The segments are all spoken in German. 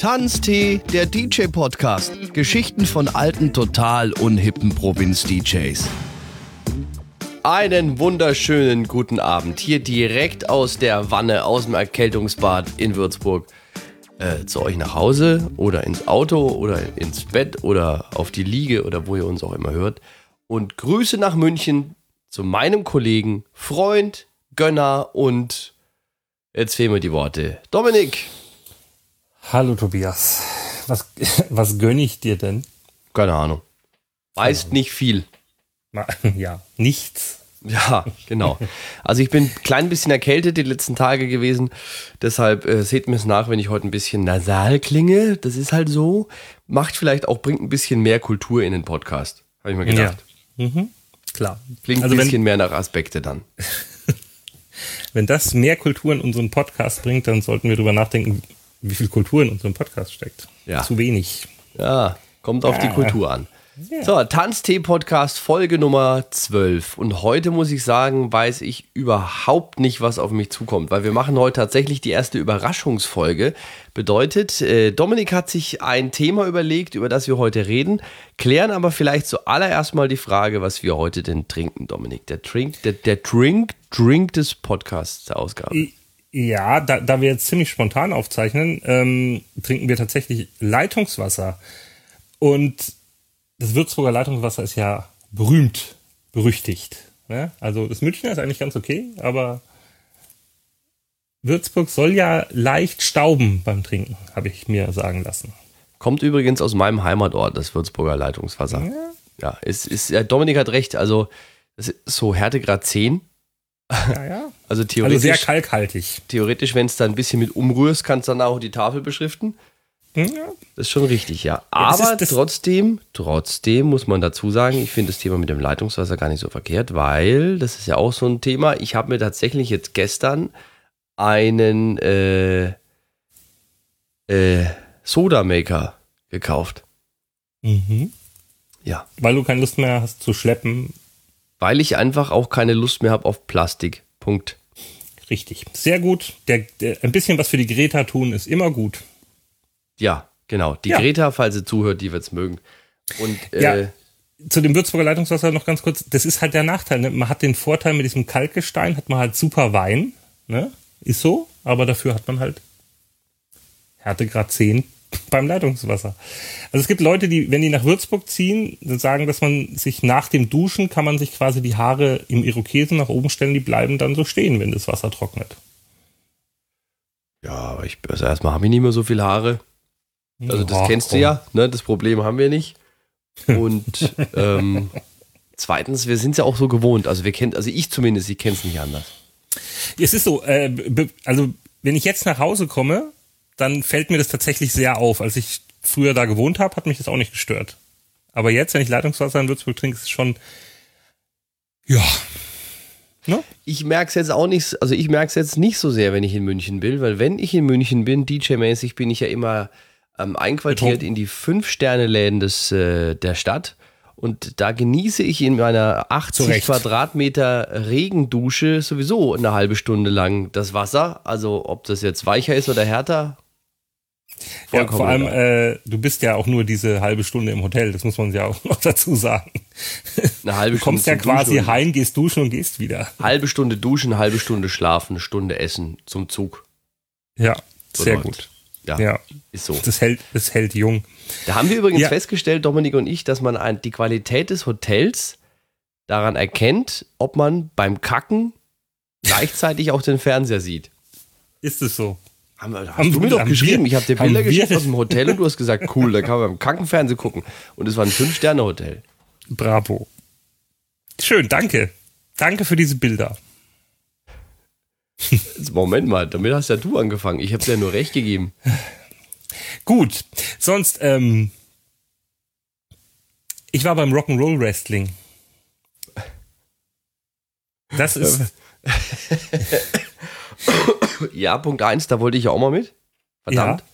Tanztee, der DJ-Podcast. Geschichten von alten, total unhippen Provinz-DJs. Einen wunderschönen guten Abend. Hier direkt aus der Wanne, aus dem Erkältungsbad in Würzburg. Äh, zu euch nach Hause oder ins Auto oder ins Bett oder auf die Liege oder wo ihr uns auch immer hört. Und Grüße nach München zu meinem Kollegen, Freund, Gönner und jetzt fehlen mir die Worte. Dominik. Hallo Tobias. Was, was gönne ich dir denn? Keine Ahnung. Weißt nicht viel. Ja, nichts. Ja, genau. Also ich bin ein klein bisschen erkältet die letzten Tage gewesen. Deshalb äh, seht mir es nach, wenn ich heute ein bisschen nasal klinge. Das ist halt so. Macht vielleicht auch, bringt ein bisschen mehr Kultur in den Podcast. Habe ich mir gedacht. Ja. Mhm. Klar. Klingt also ein bisschen wenn, mehr nach Aspekte dann. wenn das mehr Kultur in unseren Podcast bringt, dann sollten wir darüber nachdenken, wie viel Kultur in unserem Podcast steckt. Ja. Zu wenig. Ja, kommt auf ja. die Kultur an. Ja. So, Tanztee-Podcast Folge Nummer 12. Und heute muss ich sagen, weiß ich überhaupt nicht, was auf mich zukommt, weil wir machen heute tatsächlich die erste Überraschungsfolge. Bedeutet, äh, Dominik hat sich ein Thema überlegt, über das wir heute reden, klären aber vielleicht zuallererst mal die Frage, was wir heute denn trinken, Dominik. Der Drink, der, der Drink, Drink des Podcasts der Ausgabe. Ja, da, da wir jetzt ziemlich spontan aufzeichnen, ähm, trinken wir tatsächlich Leitungswasser. Und das Würzburger Leitungswasser ist ja berühmt, berüchtigt. Ne? Also das Münchner ist eigentlich ganz okay, aber Würzburg soll ja leicht stauben beim Trinken, habe ich mir sagen lassen. Kommt übrigens aus meinem Heimatort, das Würzburger Leitungswasser. Ja, ja ist, ist, ja, Dominik hat recht, also so Härtegrad 10. Ja, ja. Also theoretisch. Also sehr kalkhaltig. Theoretisch, wenn es da ein bisschen mit umrührst, kannst du dann auch die Tafel beschriften. Ja. Das ist schon richtig, ja. Aber das trotzdem, trotzdem muss man dazu sagen, ich finde das Thema mit dem Leitungswasser gar nicht so verkehrt, weil das ist ja auch so ein Thema. Ich habe mir tatsächlich jetzt gestern einen äh, äh, Soda Maker gekauft. Mhm. Ja. Weil du keine Lust mehr hast zu schleppen. Weil ich einfach auch keine Lust mehr habe auf Plastik. Punkt. Richtig. Sehr gut. Der, der, ein bisschen was für die Greta tun ist immer gut. Ja, genau. Die ja. Greta, falls sie zuhört, die wird es mögen. Und äh, ja. Zu dem Würzburger Leitungswasser noch ganz kurz. Das ist halt der Nachteil. Ne? Man hat den Vorteil mit diesem Kalkgestein, hat man halt super Wein. Ne? Ist so. Aber dafür hat man halt Härtegrad 10 beim Leitungswasser. Also es gibt Leute, die, wenn die nach Würzburg ziehen, sagen, dass man sich nach dem Duschen kann man sich quasi die Haare im Irokesen nach oben stellen, die bleiben dann so stehen, wenn das Wasser trocknet. Ja, aber ich, also erstmal habe ich nicht mehr so viele Haare. Also das oh, kennst du ja, ne? das Problem haben wir nicht. Und ähm, zweitens, wir sind es ja auch so gewohnt. Also wir kennen, also ich zumindest, ich kenne es nicht anders. Es ist so, äh, also wenn ich jetzt nach Hause komme, dann fällt mir das tatsächlich sehr auf. Als ich früher da gewohnt habe, hat mich das auch nicht gestört. Aber jetzt, wenn ich Leitungswasser in Würzburg trinke, ist es schon, ja. Ne? Ich merke es jetzt auch nicht, also ich merke es jetzt nicht so sehr, wenn ich in München bin, weil wenn ich in München bin, DJ-mäßig, bin ich ja immer ähm, einquartiert in die Fünf-Sterne-Läden äh, der Stadt. Und da genieße ich in meiner 80 Zurecht. Quadratmeter Regendusche sowieso eine halbe Stunde lang das Wasser. Also ob das jetzt weicher ist oder härter. Ja, vor allem, äh, du bist ja auch nur diese halbe Stunde im Hotel, das muss man ja auch noch dazu sagen. Eine halbe Stunde. Du kommst ja quasi duschen. heim, gehst duschen und gehst wieder. Halbe Stunde duschen, halbe Stunde schlafen, eine Stunde essen zum Zug. Ja, so sehr läuft. gut. Ja, ja, ist so. Das hält, das hält jung. Da haben wir übrigens ja. festgestellt, Dominik und ich, dass man ein, die Qualität des Hotels daran erkennt, ob man beim Kacken gleichzeitig auch den Fernseher sieht. Ist es so? Haben, hast haben du mir doch geschrieben. Wir, ich habe dir Bilder geschickt aus dem Hotel und du hast gesagt, cool, da kann man beim Kacken Fernsehen gucken. Und es war ein Fünf-Sterne-Hotel. Bravo. Schön, danke. Danke für diese Bilder. Moment mal, damit hast ja du angefangen. Ich habe dir ja nur recht gegeben. Gut, sonst, ähm, ich war beim Rock'n'Roll Wrestling. Das ist. ja, Punkt 1, da wollte ich ja auch mal mit. Verdammt. Ja.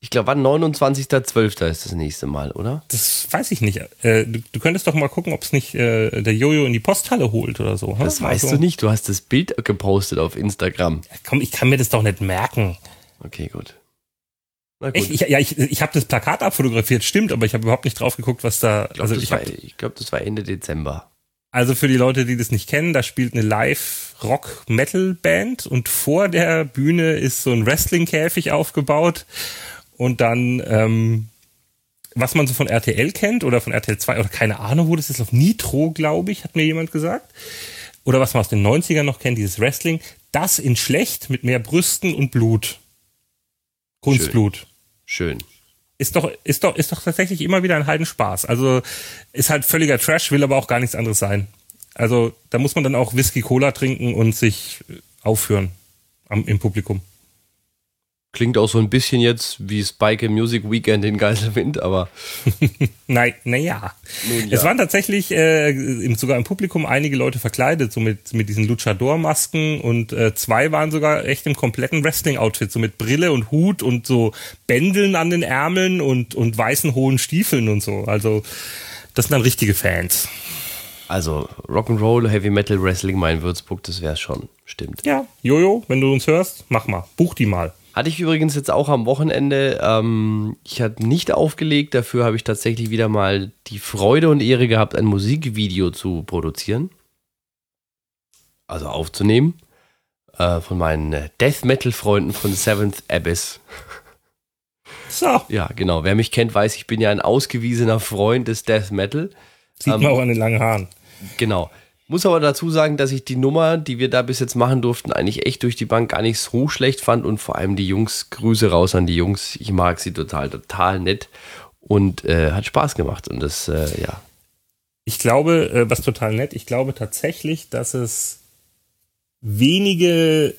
Ich glaube, wann 29.12. ist das nächste Mal, oder? Das weiß ich nicht. Äh, du, du, könntest doch mal gucken, ob es nicht äh, der Jojo in die Posthalle holt oder so. Das weißt also. du nicht. Du hast das Bild gepostet auf Instagram. Ja, komm, ich kann mir das doch nicht merken. Okay, gut. Echt? Ich, ja, ich, ich habe das Plakat abfotografiert, stimmt, aber ich habe überhaupt nicht drauf geguckt, was da. Ich glaube, also das, ich war, hab, ich glaub, das war Ende Dezember. Also für die Leute, die das nicht kennen, da spielt eine Live-Rock-Metal-Band und vor der Bühne ist so ein Wrestling-Käfig aufgebaut und dann, ähm, was man so von RTL kennt oder von RTL 2 oder keine Ahnung, wo das ist, auf Nitro, glaube ich, hat mir jemand gesagt. Oder was man aus den 90ern noch kennt, dieses Wrestling, das in schlecht mit mehr Brüsten und Blut. Kunstblut. Schön. Ist doch, ist doch, ist doch tatsächlich immer wieder ein Heidenspaß. Also ist halt völliger Trash, will aber auch gar nichts anderes sein. Also da muss man dann auch Whisky Cola trinken und sich aufführen am, im Publikum. Klingt auch so ein bisschen jetzt wie Spike Music Weekend in Geiselwind, aber Nein, naja. Nun Es ja. waren tatsächlich äh, im, sogar im Publikum einige Leute verkleidet, so mit, mit diesen Luchador-Masken und äh, zwei waren sogar echt im kompletten Wrestling-Outfit, so mit Brille und Hut und so Bändeln an den Ärmeln und, und weißen hohen Stiefeln und so. Also das sind dann richtige Fans. also Rock'n'Roll, Heavy Metal, Wrestling mal in Würzburg, das wär's schon. Stimmt. Ja, Jojo, wenn du uns hörst, mach mal. Buch die mal. Hatte ich übrigens jetzt auch am Wochenende. Ähm, ich habe nicht aufgelegt, dafür habe ich tatsächlich wieder mal die Freude und Ehre gehabt, ein Musikvideo zu produzieren. Also aufzunehmen. Äh, von meinen äh, Death Metal-Freunden von Seventh Abyss. So, Ja, genau. Wer mich kennt, weiß, ich bin ja ein ausgewiesener Freund des Death Metal. sieht Ähm, man auch an den langen Haaren. Genau. Muss aber dazu sagen, dass ich die Nummer, die wir da bis jetzt machen durften, eigentlich echt durch die Bank gar nicht so schlecht fand und vor allem die Jungs, Grüße raus an die Jungs. Ich mag sie total, total nett und äh, hat Spaß gemacht und das, äh, ja. Ich glaube, äh, was total nett, ich glaube tatsächlich, dass es wenige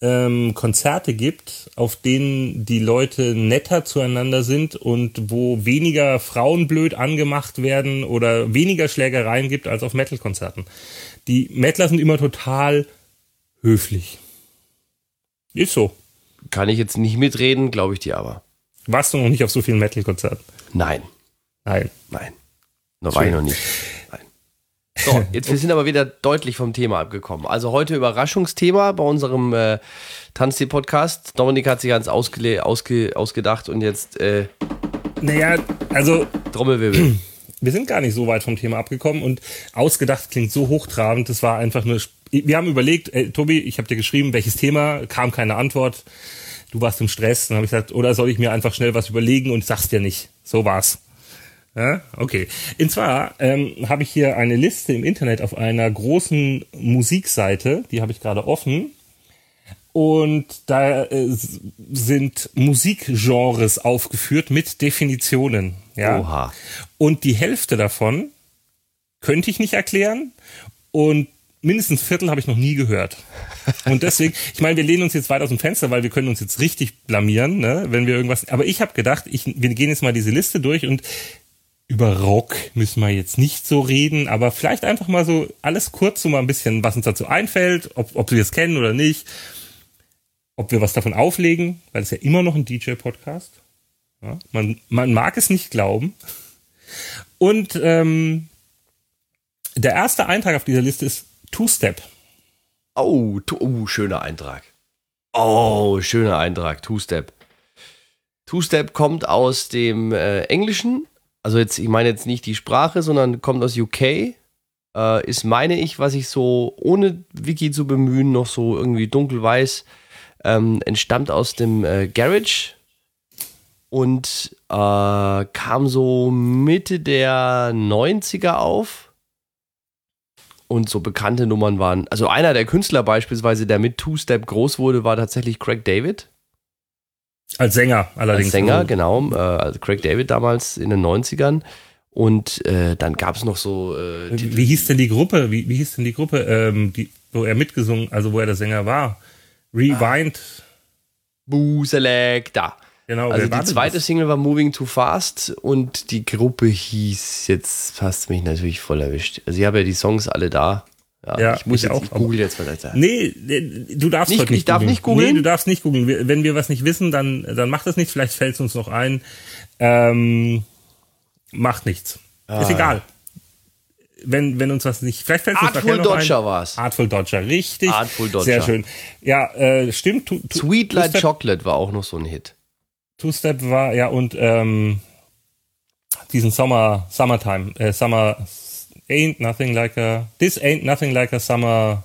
ähm, Konzerte gibt, auf denen die Leute netter zueinander sind und wo weniger Frauen blöd angemacht werden oder weniger Schlägereien gibt als auf Metal-Konzerten. Die Metaler sind immer total höflich. Ist so. Kann ich jetzt nicht mitreden, glaube ich dir aber. Warst du noch nicht auf so vielen Metal-Konzerten? Nein, Nein. nein. Noch war ich noch nicht. So, jetzt wir sind aber wieder deutlich vom Thema abgekommen. Also heute Überraschungsthema bei unserem äh, Tanztee-Podcast. Dominik hat sich ganz ausge ausge ausgedacht und jetzt äh, Naja, also Trommelwirbel. wir sind gar nicht so weit vom Thema abgekommen und ausgedacht klingt so hochtrabend. Das war einfach nur. Wir haben überlegt, ey, Tobi, ich habe dir geschrieben, welches Thema, kam keine Antwort. Du warst im Stress, dann habe ich gesagt, oder soll ich mir einfach schnell was überlegen und sag's dir nicht. So war's. Ja, okay. Und zwar ähm, habe ich hier eine Liste im Internet auf einer großen Musikseite, die habe ich gerade offen. Und da äh, sind Musikgenres aufgeführt mit Definitionen. Ja. Oha. Und die Hälfte davon könnte ich nicht erklären und mindestens Viertel habe ich noch nie gehört. Und deswegen, ich meine, wir lehnen uns jetzt weit aus dem Fenster, weil wir können uns jetzt richtig blamieren, ne, wenn wir irgendwas. Aber ich habe gedacht, ich, wir gehen jetzt mal diese Liste durch und über Rock müssen wir jetzt nicht so reden, aber vielleicht einfach mal so alles kurz so mal ein bisschen, was uns dazu einfällt, ob, ob wir es kennen oder nicht, ob wir was davon auflegen, weil es ja immer noch ein DJ-Podcast. Ja, man, man mag es nicht glauben. Und ähm, der erste Eintrag auf dieser Liste ist Two-Step. Oh, oh, schöner Eintrag. Oh, schöner Eintrag. Two-Step. Two-Step kommt aus dem äh, Englischen. Also jetzt, ich meine jetzt nicht die Sprache, sondern kommt aus UK. Äh, ist, meine ich, was ich so ohne Wiki zu bemühen, noch so irgendwie dunkel weiß, ähm, entstammt aus dem äh, Garage und äh, kam so Mitte der 90er auf. Und so bekannte Nummern waren, also einer der Künstler beispielsweise, der mit Two-Step groß wurde, war tatsächlich Craig David. Als Sänger allerdings. Als Sänger, genau. Äh, also Craig David damals in den 90ern. Und äh, dann gab es noch so. Äh, Wie, wie hieß denn die Gruppe? Wie, wie hieß denn die Gruppe, ähm, die, wo er mitgesungen, also wo er der Sänger war? Rewind. Boo Selecta. Genau. Also die zweite das? Single war Moving Too Fast und die Gruppe hieß, jetzt hast mich natürlich voll erwischt. Also ich habe ja die Songs alle da. Ja, Ja, ich muss ich jetzt, auch, ich google jetzt mal da. Nee, du darfst Nicht- heute nicht ich darf nicht googeln? Nee, du darfst nicht googeln. Wenn wir was nicht wissen, dann, dann macht das nicht. Vielleicht fällt es uns noch ein. Ähm, macht nichts. Ah. Ist egal. Wenn, wenn uns was nicht, vielleicht fällt es uns Artful noch Dodger ein. war's. Artful Dodger, richtig. Artful Dodger. Sehr schön. Ja, äh, stimmt. Tu, tu, Sweet Light Chocolate war auch noch so ein Hit. Two-Step war, ja, und ähm, diesen Sommer, Summertime, äh, Summer, ain't nothing like a, this ain't nothing like a summer.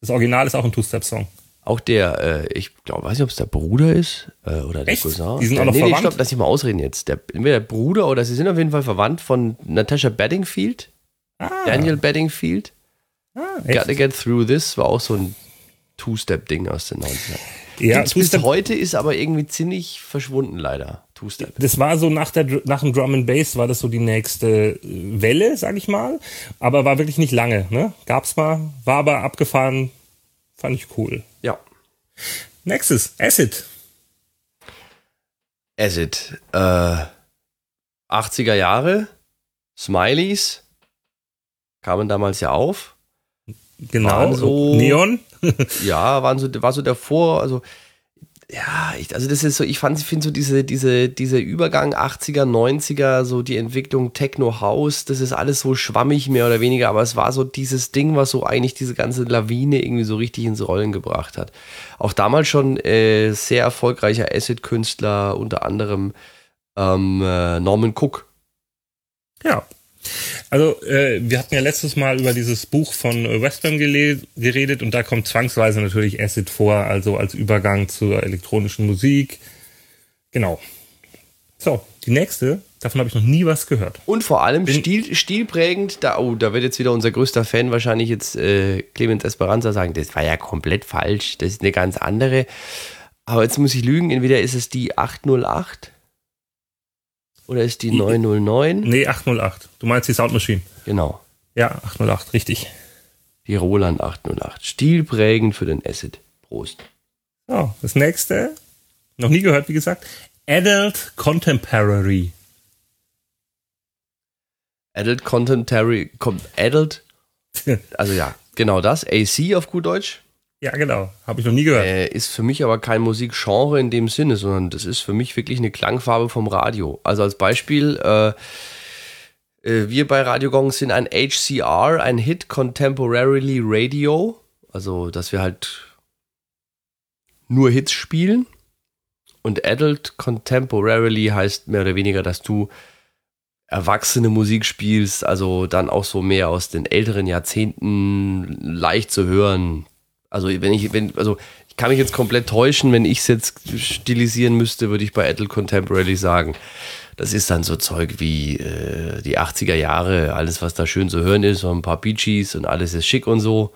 Das Original ist auch ein Two-Step-Song. Auch der, äh, ich glaube, weiß nicht, ob es der Bruder ist äh, oder der Echt? Cousin. Die sind der, auch noch nee, nee, verwandt? stopp, lass ich mal ausreden jetzt. Der, entweder der Bruder oder sie sind auf jeden Fall verwandt von Natasha Bedingfield, Ah, Daniel Bedingfield. ah, Gotta? Get Through This war auch so ein Two-Step-Ding aus den 90ern. Ja, Gibt's bis heute ist aber irgendwie ziemlich verschwunden, leider. Two-Step. das war so nach, der, nach dem Drum and Bass war das so die nächste äh, Welle, sag ich mal. Aber war wirklich nicht lange, ne? Gab's mal, war aber abgefahren, fand ich cool. Ja. Nächstes, Acid. Acid. Äh, 80er Jahre. Smileys. Kamen damals ja auf. Genau, Waren so- Neon. Ja, waren so, war so davor, also ja, ich, also das ist so, ich fand, finde so diese, diese, dieser Übergang 80er, 90er, so die Entwicklung Techno House, das ist alles so schwammig mehr oder weniger, aber es war so dieses Ding, was so eigentlich diese ganze Lawine irgendwie so richtig ins Rollen gebracht hat. Auch damals schon äh, sehr erfolgreicher Acid-Künstler, unter anderem ähm, äh, Norman Cook. Ja. Also, äh, wir hatten ja letztes Mal über dieses Buch von äh, gele- geredet und da kommt zwangsweise natürlich Acid vor, also als Übergang zur elektronischen Musik. Genau. So, die nächste, davon habe ich noch nie was gehört. Und vor allem Bin- stil, stilprägend, da, oh, da wird jetzt wieder unser größter Fan wahrscheinlich jetzt äh, Clemens Esperanza sagen, das war ja komplett falsch, das ist eine ganz andere. Aber jetzt muss ich lügen, entweder ist es die 808 oder ist die Die- 909. Nee, 808. Du meinst die Soundmaschine. Genau, Ja, 808, richtig. die Roland 808. Stilprägend für den Acid. Prost. So, das nächste, noch nie gehört, wie gesagt, Adult Contemporary. Adult Contemporary, com, Adult, also ja, genau das, AC auf gut Deutsch. Ja, genau, habe ich noch nie gehört. Äh, ist für mich aber kein Musikgenre in dem Sinne, sondern das ist für mich wirklich eine Klangfarbe vom Radio. Also als Beispiel, äh, äh, wir bei Radio Gong sind ein HCR, ein Hit Contemporarily Radio. Also, dass wir halt nur Hits spielen. Und Adult Contemporarily heißt mehr oder weniger, dass du erwachsene Musik spielst, also dann auch so mehr aus den älteren Jahrzehnten leicht zu hören. Also wenn ich, wenn, also ich kann mich jetzt komplett täuschen, wenn ich es jetzt stilisieren müsste, würde ich bei Adult Contemporary sagen. Das ist dann so Zeug wie äh, die 80er Jahre, alles was da schön zu hören ist, so ein paar Bee Gees und alles ist schick und so.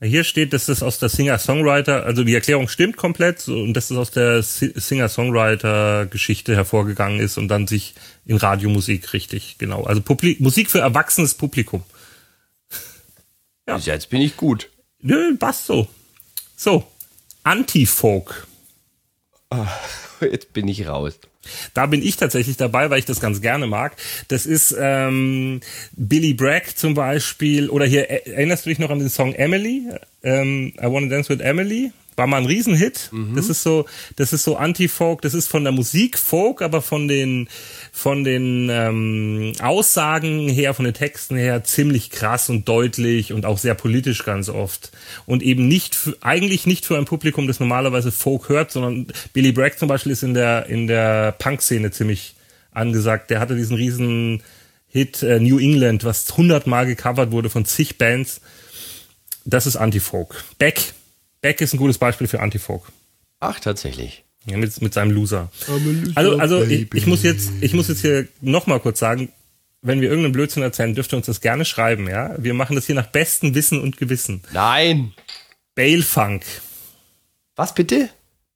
Hier steht, dass das aus der Singer-Songwriter, also die Erklärung stimmt komplett und dass das aus der Si- Singer-Songwriter-Geschichte hervorgegangen ist und dann sich in Radiomusik richtig, genau. Also Publi Musik für erwachsenes Publikum. Ja. Also Jetzt bin ich gut. Nö, passt so. So, Anti-Folk. Jetzt bin ich raus. Da bin ich tatsächlich dabei, weil ich das ganz gerne mag. Das ist ähm, Billy Bragg zum Beispiel. Oder hier, erinnerst du dich noch an den Song Emily? Ähm, I Wanna Dance with Emily? War mal ein Riesenhit. Das ist so, das ist so Anti-Folk. Das ist von der Musik Folk, aber von den, von den ähm, Aussagen her, von den Texten her ziemlich krass und deutlich und auch sehr politisch ganz oft. Und eben nicht, für, eigentlich nicht für ein Publikum, das normalerweise Folk hört, sondern Billy Bragg zum Beispiel ist in der, in der Punk-Szene ziemlich angesagt. Der hatte diesen riesen Hit äh, New England, was hundertmal gecovert wurde von zig Bands. Das ist Anti-Folk. Beck. Beck ist ein gutes Beispiel für Anti-Folk. Ach, tatsächlich. Ja, mit, mit seinem Loser. Also, also ich, ich muss jetzt, ich muss jetzt hier nochmal kurz sagen, wenn wir irgendeinen Blödsinn erzählen, dürft ihr uns das gerne schreiben, ja? Wir machen das hier nach bestem Wissen und Gewissen. Nein. Bale Funk. Was bitte?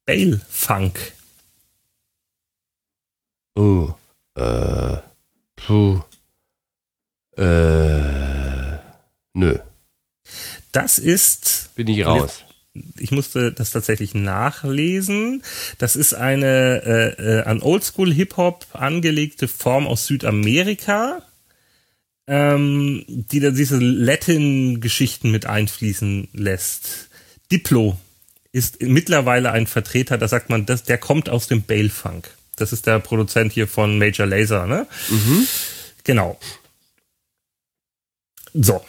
Bale Funk. Oh. Äh. Puh. Äh. Nö. Das ist, Bin ich raus. Ich musste das tatsächlich nachlesen. Das ist eine äh, äh, an Oldschool Hip Hop angelegte Form aus Südamerika, ähm, die da diese Latin-Geschichten mit einfließen lässt. Diplo ist mittlerweile ein Vertreter, da sagt man, das, der kommt aus dem Bale Funk. Das ist der Produzent hier von Major Laser, ne? Genau. So.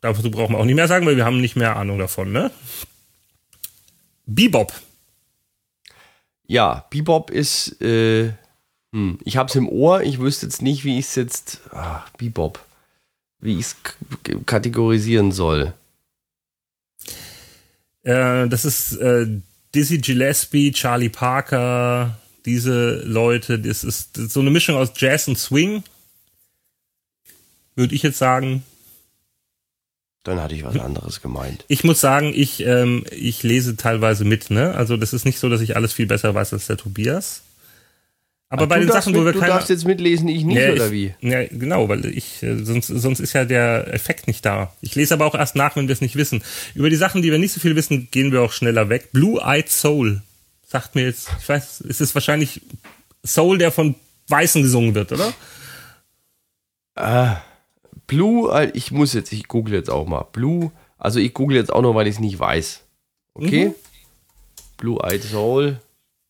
Dazu brauchen wir auch nicht mehr sagen, weil wir haben nicht mehr Ahnung davon, ne? Bebop. Ja, Bebop ist, äh, hm, ich hab's im Ohr, ich wüsste jetzt nicht, wie ich es jetzt, ach, Bebop, wie ich es kategorisieren soll. Äh, das ist äh, Dizzy Gillespie, Charlie Parker, diese Leute, das ist, das ist so eine Mischung aus Jazz und Swing. Würde ich jetzt sagen. Dann hatte ich was anderes gemeint. Ich muss sagen, ich, ähm, ich lese teilweise mit, ne? Also das ist nicht so, dass ich alles viel besser weiß als der Tobias. Aber Ach, bei den Sachen, mit, wo wir Du keine, darfst jetzt mitlesen, ich nicht, Ja, oder ich, wie? Ja, genau, weil ich, äh, sonst, sonst ist ja der Effekt nicht da. Ich lese aber auch erst nach, wenn wir es nicht wissen. Über die Sachen, die wir nicht so viel wissen, gehen wir auch schneller weg. Blue-Eyed Soul. Sagt mir jetzt, ich weiß, es ist wahrscheinlich Soul, der von Weißen gesungen wird, oder? Ah, Blue, ich muss jetzt, ich google jetzt auch mal. Blue, also ich google jetzt auch noch, weil ich es nicht weiß. Okay? Mhm. Blue Eyed Soul.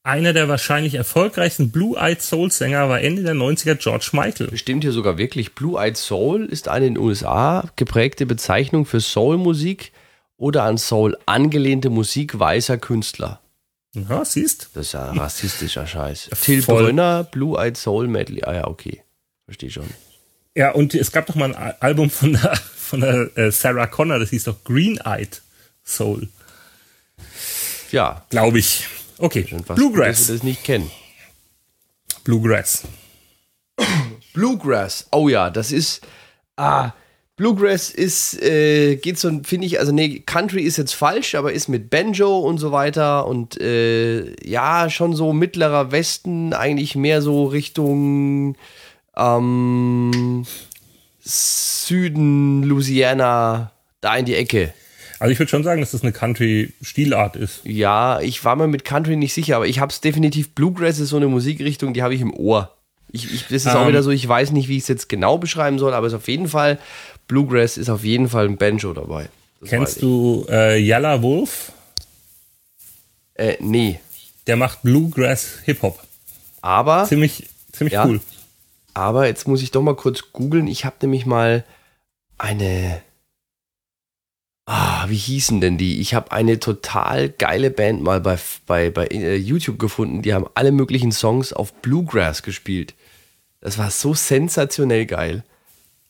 Einer der wahrscheinlich erfolgreichsten Blue-Eyed Soul-Sänger war Ende der 90er George Michael. Bestimmt hier sogar wirklich. Blue Eyed Soul ist eine in den USA geprägte Bezeichnung für Soul-Musik oder an Soul angelehnte Musik weißer Künstler. Ja, siehst? Das ist ja rassistischer Scheiß. Till Voll. Brönner, Blue Eyed Soul Medley. Ah ja, okay. Verstehe schon. Ja, und es gab doch mal ein Al- Album von der, von der äh, Sarah Connor, das hieß doch Green-Eyed Soul, Ja, glaube ich. Okay, gut, dass Bluegrass. wir das nicht kennen. Bluegrass. Bluegrass. Oh ja, das ist. Ah, Bluegrass ist, äh, geht so, finde ich, also nee, Country ist jetzt falsch, aber ist mit Banjo und so weiter und äh, ja, schon so mittlerer Westen, eigentlich mehr so Richtung ähm, Süden, Louisiana, da in die Ecke. Also ich würde schon sagen, dass das eine Country-Stilart ist. Ja, ich war mir mit Country nicht sicher, aber ich habe es definitiv. Bluegrass ist so eine Musikrichtung, die habe ich im Ohr. Ich, ich, das ist auch Ähm. wieder so, ich weiß nicht, wie ich es jetzt genau beschreiben soll, aber es ist auf jeden Fall, Bluegrass ist auf jeden Fall ein Banjo dabei. Das Kennst du äh, Yalla Wolf? Äh, nee. Der macht Bluegrass Hip-Hop. Aber, Ziemlich, ziemlich Ja. cool. Aber jetzt muss ich doch mal kurz googeln. Ich habe nämlich mal eine. Ah, wie hießen denn die? Ich habe eine total geile Band mal bei, bei, bei äh, YouTube gefunden. Die haben alle möglichen Songs auf Bluegrass gespielt. Das war so sensationell geil.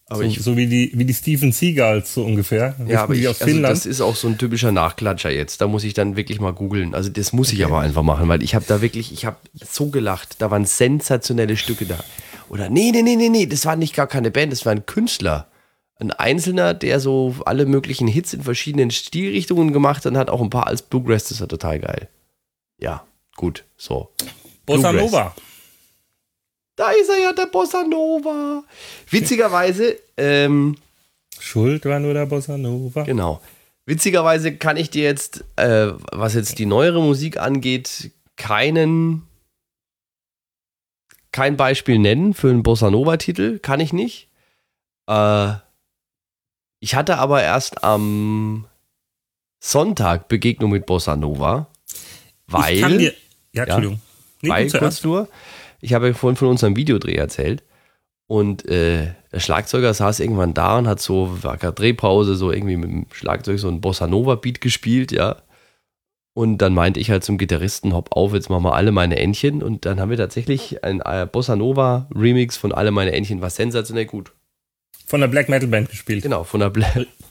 Aber So, ich, so wie die, wie die Steven Seagals so ungefähr. ja, aber ich, also das ist auch so ein typischer Nachklatscher jetzt. Da muss ich dann wirklich mal googeln. Also das muss ich aber einfach machen, weil ich habe da wirklich, ich habe so gelacht. Da waren sensationelle Stücke da. Oder nee, nee, nee, nee, nee, das war nicht gar keine Band, das war ein Künstler. Ein Einzelner, der so alle möglichen Hits in verschiedenen Stilrichtungen gemacht hat und hat auch ein paar als Bluegrass, das war total geil. Ja, gut, so. Bossa Bluegrass. Nova. Da ist er ja, der Bossa Nova. Witzigerweise, ähm, Schuld war nur der Bossa Nova. Genau. Witzigerweise kann ich dir jetzt, äh, was jetzt die neuere Musik angeht, keinen kein Beispiel nennen für einen Bossa Nova-Titel. Kann ich nicht. Äh, ich hatte aber erst am Sonntag Begegnung mit Bossa Nova, weil, ich kann dir, ja, Entschuldigung. Nee, weil kurz nur, ich habe ja vorhin von unserem Videodreh erzählt und äh, der Schlagzeuger saß irgendwann da und hat so, war gerade Drehpause, so irgendwie mit dem Schlagzeug so ein Bossa Nova Beat gespielt, ja. Und dann meinte ich halt zum Gitarristen, hopp auf, jetzt machen wir alle meine Entchen. Und dann haben wir tatsächlich ein äh, Bossa Nova Remix von alle meine Entchen, war sensationell gut. Von der Black Metal Band gespielt. Genau, von der Bla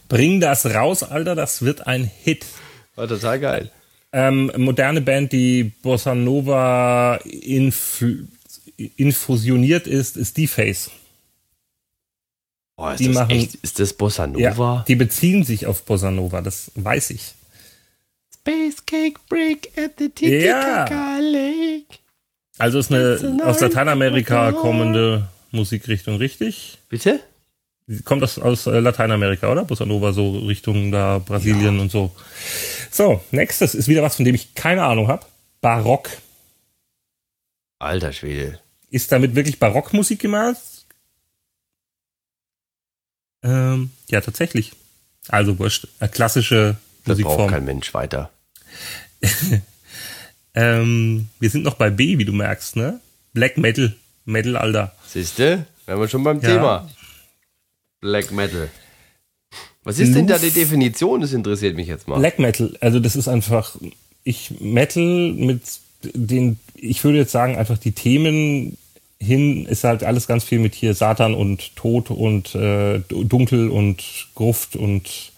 Bring das raus, Alter, das wird ein Hit. War total geil. Ähm, moderne Band, die Bossa Nova infl infusioniert ist, ist D-Face. Boah, ist Die das machen- echt, ist das Bossa Nova? die beziehen sich auf Bossa Nova, das weiß ich. Space Cake Break at the Ja. Titicaca Lake. Also ist eine aus Lateinamerika kommende Musikrichtung, richtig? Bitte? Kommt aus, aus äh, Lateinamerika, oder? Bossa Nova, so Richtung da Brasilien und so. So, nächstes ist wieder was, von dem ich keine Ahnung habe. Barock. Alter Schwede. Ist damit wirklich Barockmusik gemeint? Ähm, ja, tatsächlich. Also wurscht. Eine klassische Das braucht Musikform. kein Mensch weiter. Ähm, wir sind noch bei B, wie du merkst, ne? Black Metal. Metal, Alter. Siehste? Wären wir schon beim Ja. Thema. Black Metal. Was ist denn da die Definition? Das interessiert mich jetzt mal. Black Metal, also das ist einfach ich Metal mit den, ich würde jetzt sagen, einfach die Themen hin ist halt alles ganz viel mit hier Satan und Tod und äh, Dunkel und Gruft und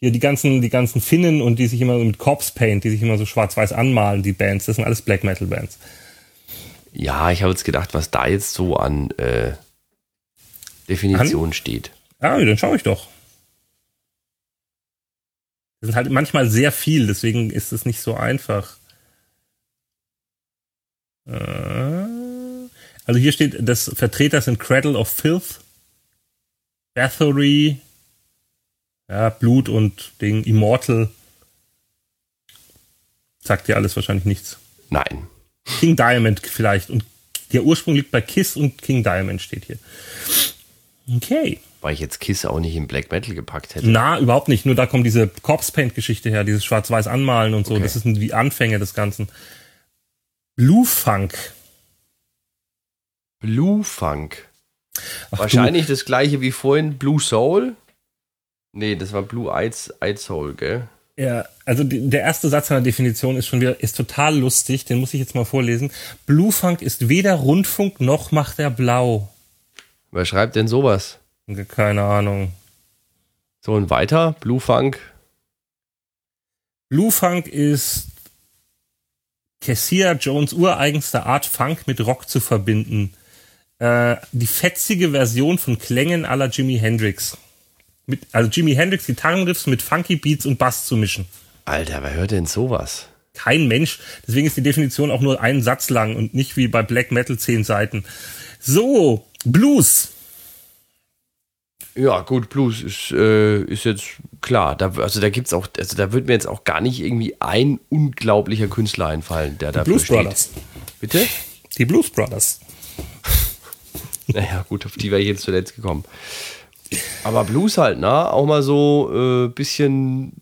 hier die ganzen, die ganzen Finnen und die sich immer so mit Corpse Paint, die sich immer so schwarz-weiß anmalen, die Bands, das sind alles Black Metal Bands. Ja, ich habe jetzt gedacht, was da jetzt so an äh, Definition an? steht. Ah, dann schaue ich doch. Das sind halt manchmal sehr viel, deswegen ist es nicht so einfach. Äh, also hier steht, das Vertreter sind Cradle of Filth, Bathory, ja, Blut und Ding, Immortal. Sagt dir alles wahrscheinlich nichts. Nein. King Diamond vielleicht. Und der Ursprung liegt bei Kiss und King Diamond steht hier. Okay. Weil ich jetzt Kiss auch nicht in Black Metal gepackt hätte. Na, überhaupt nicht. Nur da kommt diese Corpse Paint Geschichte her, dieses Schwarz-Weiß anmalen und so. Okay. Das sind die Anfänge des Ganzen. Blue Funk. Blue Funk. Ach, Wahrscheinlich du. das gleiche wie vorhin Blue Soul. Nee, das war Blue Eyed Soul, gell? Ja, also die, der erste Satz einer Definition ist schon wieder, ist total lustig, den muss ich jetzt mal vorlesen. Blue Funk ist weder Rundfunk noch macht er blau. Wer schreibt denn sowas? Keine Ahnung. So und weiter, Blue Funk. Blue Funk ist Cassia Jones ureigenste Art, Funk mit Rock zu verbinden. Äh, die fetzige Version von Klängen aller Jimi Hendrix. Mit, also Jimi Hendrix Gitarrenriffs mit Funky Beats und Bass zu mischen. Alter, wer hört denn sowas? Kein Mensch. Deswegen ist die Definition auch nur einen Satz lang und nicht wie bei Black Metal zehn Seiten. So, Blues. Ja, gut, Blues ist, äh, ist jetzt klar. Da, also da gibt's auch, also da wird mir jetzt auch gar nicht irgendwie ein unglaublicher Künstler einfallen, der da Blues steht. Brothers. Bitte? Die Blues Brothers. naja, gut, auf die wäre ich jetzt zuletzt gekommen. Aber Blues halt, ne? Auch mal so äh, bisschen,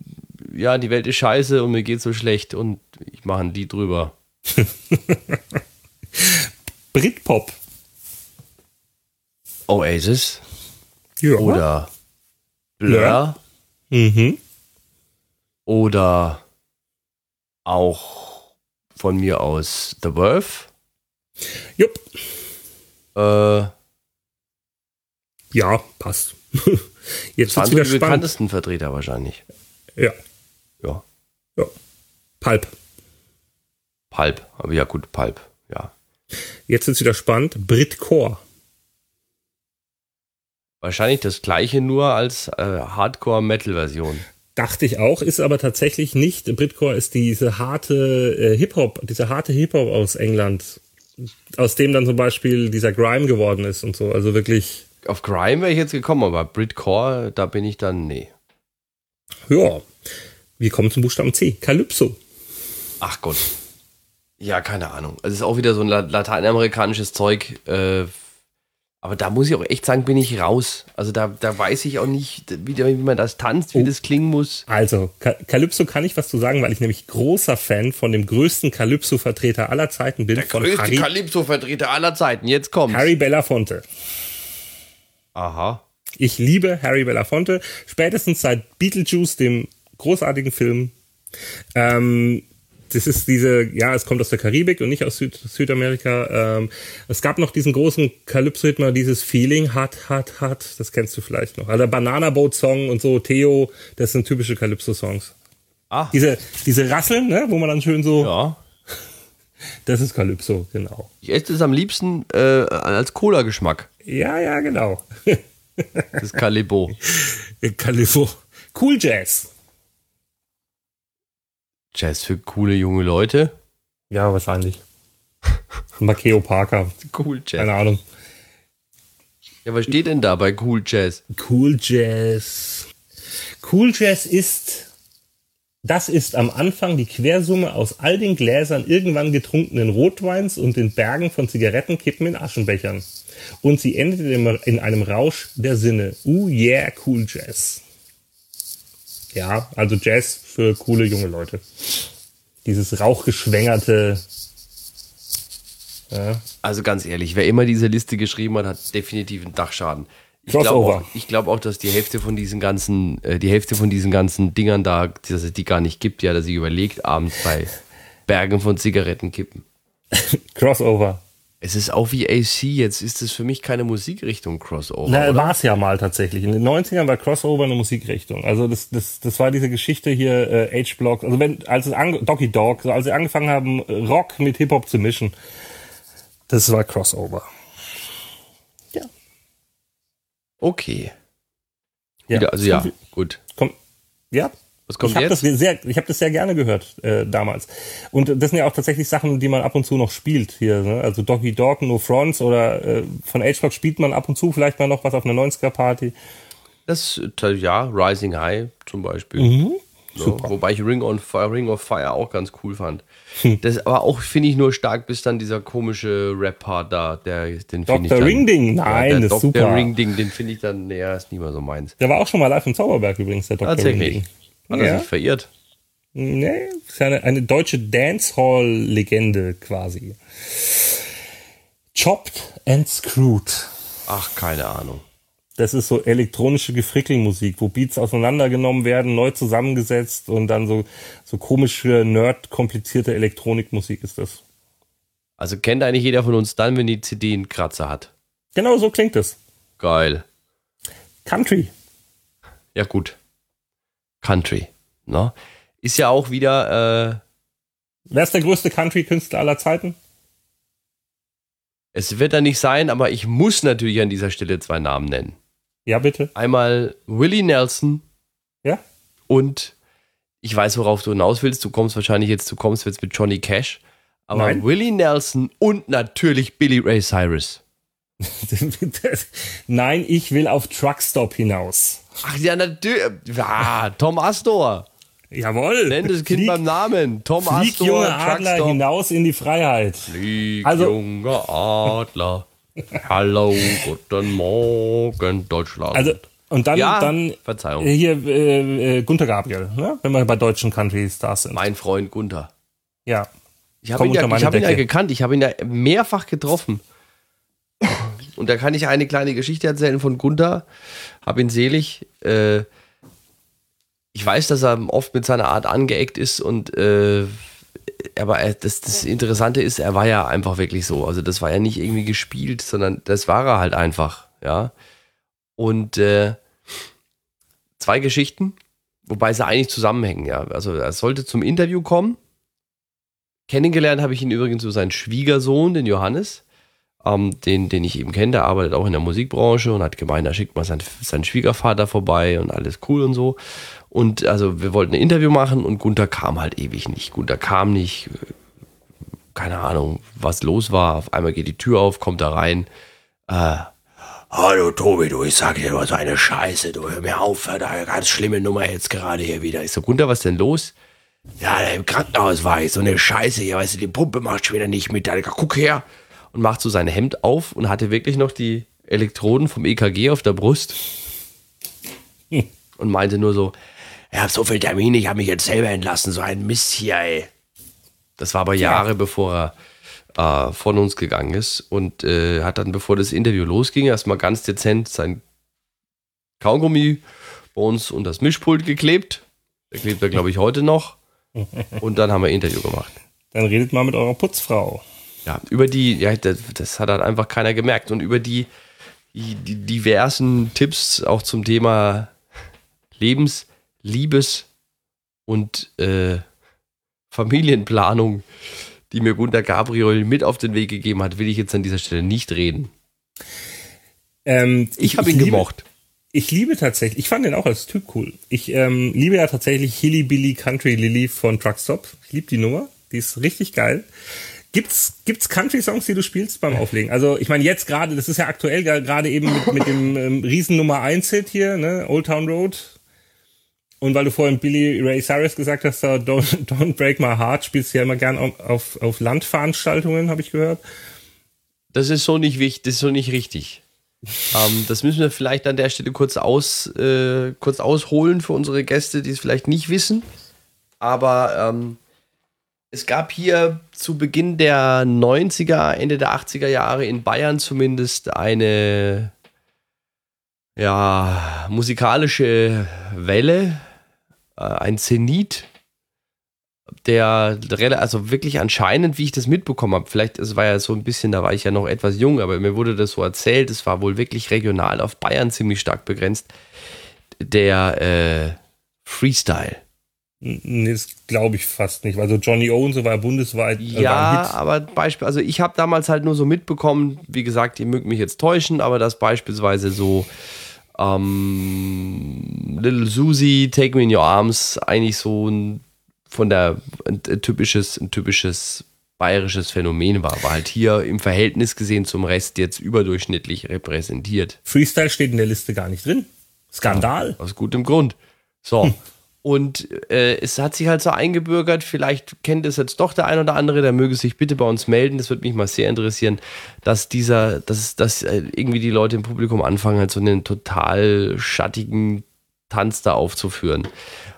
ja, die Welt ist scheiße und mir geht so schlecht und ich mache ein Lied drüber. Britpop. Oasis. Ja. Oder Blur. Ja. Mhm. Oder auch von mir aus The Wolf. Jupp. Äh, ja, passt. Jetzt waren die bekanntesten Vertreter wahrscheinlich. Ja. Ja. Ja. Pulp. Pulp. Aber ja, gut, Pulp. Ja. Jetzt ist wieder spannend. Britcore. Wahrscheinlich das gleiche nur als äh, Hardcore-Metal-Version. Dachte ich auch, ist aber tatsächlich nicht. Britcore ist diese harte äh, Hip-Hop, dieser harte Hip-Hop aus England, aus dem dann zum Beispiel dieser Grime geworden ist und so. Also wirklich. Auf Grime wäre ich jetzt gekommen, aber Britcore, da bin ich dann, nee. Ja. Wir kommen zum Buchstaben C. Calypso. Ach Gott. Ja, keine Ahnung. Es ist auch wieder so ein lateinamerikanisches Zeug. Äh, aber da muss ich auch echt sagen, bin ich raus. Also da, da weiß ich auch nicht, wie, wie man das tanzt, wie oh. das klingen muss. Also, Calypso kann ich was zu sagen, weil ich nämlich großer Fan von dem größten Calypso-Vertreter aller Zeiten bin. Der größte Calypso-Vertreter aller Zeiten, jetzt kommt. Harry Belafonte. Aha. Ich liebe Harry Belafonte, spätestens seit Beetlejuice, dem großartigen Film. Ähm, das ist diese, ja, es kommt aus der Karibik und nicht aus Süd Südamerika. Ähm, es gab noch diesen großen Calypso-Hit mal, dieses Feeling, hat, hat, hat, das kennst du vielleicht noch. Also Banana Boat Song und so, Theo, das sind typische Calypso-Songs. Ah. Diese, diese Rasseln, ne, wo man dann schön so. Ja. Das ist Calypso, genau. Ich esse es am liebsten äh, als Cola-Geschmack. Ja, ja, genau. das Calibo. Calibo. Cool Jazz. Jazz für coole junge Leute? Ja, wahrscheinlich. Makeo Parker. Cool Jazz. Keine Ahnung. Ja, was steht denn da bei Cool Jazz? Cool Jazz. Cool Jazz ist, das ist am Anfang die Quersumme aus all den Gläsern irgendwann getrunkenen Rotweins und den Bergen von Zigarettenkippen in Aschenbechern. Und sie endet in einem Rausch der Sinne. Uh yeah, Cool Jazz. Ja, also Jazz für coole junge Leute. Dieses rauchgeschwängerte. Ja. Also ganz ehrlich, wer immer diese Liste geschrieben hat, hat definitiv einen Dachschaden. Ich glaube auch, glaub auch, dass die Hälfte von diesen ganzen, äh, die Hälfte von diesen ganzen Dingern da, dass es die gar nicht gibt, ja, dass sie überlegt abends bei Bergen von Zigaretten kippen. Crossover. Es ist auch wie AC, jetzt ist es für mich keine Musikrichtung Crossover. Na, war es ja mal tatsächlich. In den 90ern war Crossover eine Musikrichtung. Also das, das, das war diese Geschichte hier, äh, H-Block, also wenn, als es ange Doggy Dog, also als sie angefangen haben, Rock mit Hip-Hop zu mischen, das war Crossover. Ja. Okay. Ja, Wieder, also ja, gut. Kommt, ja, Was kommt ich habe das sehr, ich habe das sehr gerne gehört äh, damals. Und das sind ja auch tatsächlich Sachen, die man ab und zu noch spielt hier. Ne? Also Doggy Dog, No Fronts oder äh, von H-Block spielt man ab und zu vielleicht mal noch was auf einer 90er Party. Das, äh, ja, Rising High zum Beispiel. Mhm. Ne? Wobei ich Ring, on Fire, Ring of Fire auch ganz cool fand. Das aber auch, finde ich, nur stark, bis dann dieser komische Rap-Part da, der, den finde ich Dr. Ringding, ja, nein, der das ist Dr. super. Ring-Ding, den finde ich dann, naja, ist nie mehr so meins. Der war auch schon mal live im Zauberberg übrigens, der Dr. Tatsächlich. Ringding. Hat er Ja. sich verirrt? Nee, ist ja eine, eine deutsche Dancehall-Legende quasi. Chopped and Screwed. Ach, keine Ahnung. Das ist so elektronische Gefrickelmusik, wo Beats auseinandergenommen werden, neu zusammengesetzt und dann so, so komische, nerd-komplizierte Elektronikmusik ist das. Also kennt eigentlich jeder von uns dann, wenn die CD einen Kratzer hat. Genau so klingt es. Geil. Country. Ja, gut. Country. Ne? Ist ja auch wieder, äh, Wer ist der größte Country-Künstler aller Zeiten? es wird da nicht sein, aber ich muss natürlich an dieser Stelle zwei Namen nennen. Ja, bitte. Einmal Willie Nelson Ja? und ich weiß, worauf du hinaus willst. Du kommst wahrscheinlich jetzt, du kommst jetzt mit Johnny Cash. Aber Nein. Willie Nelson und natürlich Billy Ray Cyrus. Nein, ich will auf Truckstop hinaus. Ach ja, natürlich. Ja, Tom Astor. Jawohl. Nenn das Kind Flieg- beim Namen. Tom Flieg, Astor. junge Adler, Truckstop. hinaus in die Freiheit. Flieg, Also- junger Adler. Hallo, guten Morgen, Deutschland. Also, und dann, ja, dann Verzeihung. hier äh, äh, Gunter Gabriel, ne? wenn wir bei deutschen Country-Stars sind. mein Freund Gunther. Ja. Ich habe ihn, ja, ich hab ihn ja gekannt, ich habe ihn ja mehrfach getroffen. Und da kann ich eine kleine Geschichte erzählen von Gunther. Hab ihn selig. Äh, ich weiß, dass er oft mit seiner Art angeeckt ist und äh, aber er, das, das Interessante ist, er war ja einfach wirklich so. Also das war ja nicht irgendwie gespielt, sondern das war er halt einfach, ja. Und äh, zwei Geschichten, wobei sie eigentlich zusammenhängen, ja. Also er sollte zum Interview kommen. Kennengelernt habe ich ihn übrigens so seinen Schwiegersohn, den Johannes, ähm, den, den ich eben kenne, der arbeitet auch in der Musikbranche und hat gemeint, da schickt mal seinen, seinen Schwiegervater vorbei und alles cool und so. Und also wir wollten ein Interview machen und Gunther kam halt ewig nicht. Gunther kam nicht, keine Ahnung, was los war. Auf einmal geht die Tür auf, kommt da rein. Äh, Hallo Tobi, du, ich sag dir so eine Scheiße, du hör mir auf, da eine ganz schlimme Nummer jetzt gerade hier wieder. Ich so, Gunther, was denn los? Ja, im Krankenhaus war ich, so eine Scheiße hier, weißt du, die Pumpe macht schon wieder nicht mit. Alter, guck her. Und macht so sein Hemd auf und hatte wirklich noch die Elektroden vom EKG auf der Brust. Und meinte nur so, ich hab so viel Termine, ich habe mich jetzt selber entlassen, so ein Mist hier, ey. Das war aber Jahre bevor er äh, von uns gegangen ist und äh, hat dann, bevor das Interview losging, erstmal ganz dezent sein Kaugummi bei uns und das Mischpult geklebt. Der klebt er, glaube ich, heute noch. Und dann haben wir ein Interview gemacht. Dann redet mal mit eurer Putzfrau. Ja, über die, ja, das, das hat halt einfach keiner gemerkt. Und über die, die, die diversen Tipps auch zum Thema Lebens-, Liebes- und äh, Familienplanung, die mir Gunter Gabriel mit auf den Weg gegeben hat, will ich jetzt an dieser Stelle nicht reden. Ähm, Ich habe ihn liebe- gemocht. Ich liebe tatsächlich, ich fand den auch als Typ cool. Ich ähm, liebe ja tatsächlich Hilly Billy Country Lily von Truckstop. Ich liebe die Nummer, die ist richtig geil. Gibt's gibt's Country Songs, die du spielst beim Auflegen? Also ich meine jetzt gerade, das ist ja aktuell gerade eben mit, mit dem ähm, riesen Nummer 1 Hit hier, ne, Old Town Road. Und weil du vorhin Billy Ray Cyrus gesagt hast, da Don't, Don't Break My Heart, spielst du ja immer gern auf, auf, auf Landveranstaltungen, habe ich gehört. Das ist so nicht wichtig, das ist so nicht richtig. ähm, das müssen wir vielleicht an der Stelle kurz, aus, äh, kurz ausholen für unsere Gäste, die es vielleicht nicht wissen. Aber ähm, es gab hier zu Beginn der 90er, Ende der 80er Jahre in Bayern zumindest eine ja, musikalische Welle, äh, ein Zenit, der also wirklich anscheinend, wie ich das mitbekommen habe, vielleicht, es war ja so ein bisschen, da war ich ja noch etwas jung, aber mir wurde das so erzählt, es war wohl wirklich regional auf Bayern ziemlich stark begrenzt, der äh, Freestyle. Nee, das glaube ich fast nicht. Also Johnny O und so war bundesweit. Äh, ja, aber Beispiel, also ich habe damals halt nur so mitbekommen, wie gesagt, ihr mögt mich jetzt täuschen, aber dass beispielsweise so ähm, Little Susie, Take Me in Your Arms eigentlich so ein von der ein, ein typisches, ein typisches bayerisches Phänomen war, war halt hier im Verhältnis gesehen zum Rest jetzt überdurchschnittlich repräsentiert. Freestyle steht in der Liste gar nicht drin. Skandal. Ja, aus gutem Grund. So. Und äh, es hat sich halt so eingebürgert, vielleicht kennt es jetzt doch der ein oder andere, der möge sich bitte bei uns melden, das würde mich mal sehr interessieren, dass dieser, dass, dass äh, irgendwie die Leute im Publikum anfangen, halt so einen total schattigen Tanz da aufzuführen.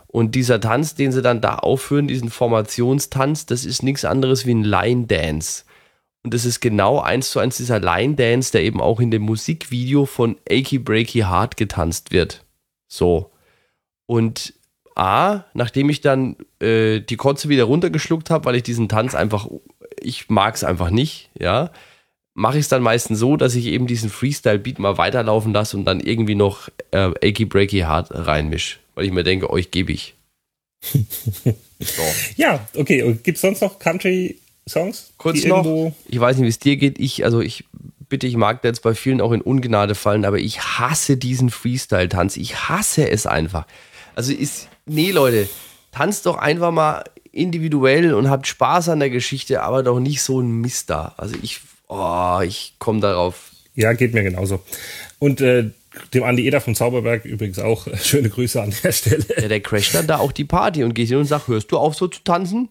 Und dieser Tanz, den sie dann da aufführen, diesen Formationstanz, das ist nichts anderes wie ein Line Dance. Und das ist genau eins zu eins dieser Line Dance, der eben auch in dem Musikvideo von Achy Breaky Heart getanzt wird. So. Und A, nachdem ich dann äh, die Kotze wieder runtergeschluckt habe, weil ich diesen Tanz einfach, ich mag es einfach nicht, ja, mache ich es dann meistens so, dass ich eben diesen Freestyle-Beat mal weiterlaufen lasse und dann irgendwie noch äh, Achy Breaky Hard reinmisch, weil ich mir denke, euch gebe ich. so. Ja, okay. Gibt es sonst noch Country-Songs? Kurz noch, ich weiß nicht, wie es dir geht. Ich, also ich bitte, ich mag da jetzt bei vielen auch in Ungnade fallen, aber ich hasse diesen Freestyle-Tanz. Ich hasse es einfach. Also ist, nee, Leute, tanzt doch einfach mal individuell und habt Spaß an der Geschichte, aber doch nicht so ein Mister. Also ich, oh, ich komme darauf. Ja, geht mir genauso. Und äh, dem Andi Eder vom Zauberberg übrigens auch schöne Grüße an der Stelle. Ja, der crasht dann da auch die Party und geht hin und sagt, hörst du auf so zu tanzen?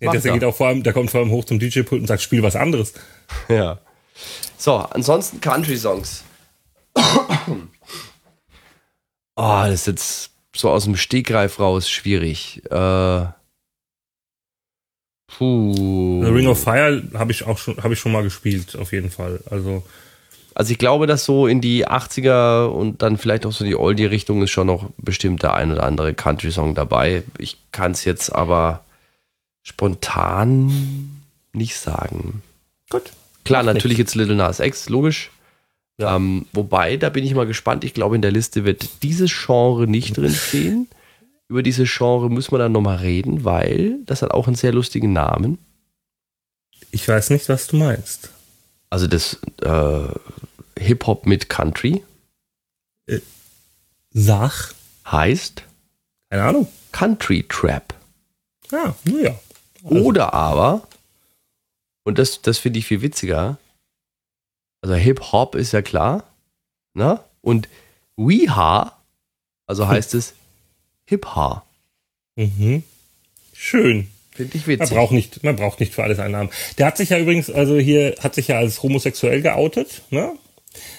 Ja, der geht auch vor allem, der kommt vor allem hoch zum DJ-Pult und sagt, spiel was anderes. Ja. So, ansonsten Country-Songs. Oh, das ist jetzt so aus dem Stegreif raus schwierig. Äh, puh. The Ring of Fire habe ich auch schon, habe ich schon mal gespielt, auf jeden Fall. Also. Also ich glaube, dass so in die 80er und dann vielleicht auch so die Oldie-Richtung ist schon noch bestimmt der ein oder andere Country-Song dabei. Ich kann es jetzt aber spontan nicht sagen. Gut. Klar, natürlich jetzt Little Nas X, logisch. Ja. Ähm, wobei, da bin ich mal gespannt. Ich glaube, in der Liste wird dieses Genre nicht drin stehen. Über dieses Genre müssen wir dann nochmal reden, weil das hat auch einen sehr lustigen Namen. Ich weiß nicht, was du meinst. Also das äh, Hip-Hop mit Country. Äh, Sach. Heißt? Keine Ahnung. Country Trap. Ja, ja. Also. Oder aber, und das, das finde ich viel witziger, also Hip-Hop ist ja klar. Ne? Und Weha, also hm. heißt es Hip-Ha. Mhm. Schön. Finde ich witzig. Man braucht, nicht, man braucht nicht für alles einen Namen. Der hat sich ja übrigens, also hier, hat sich ja als homosexuell geoutet, ne?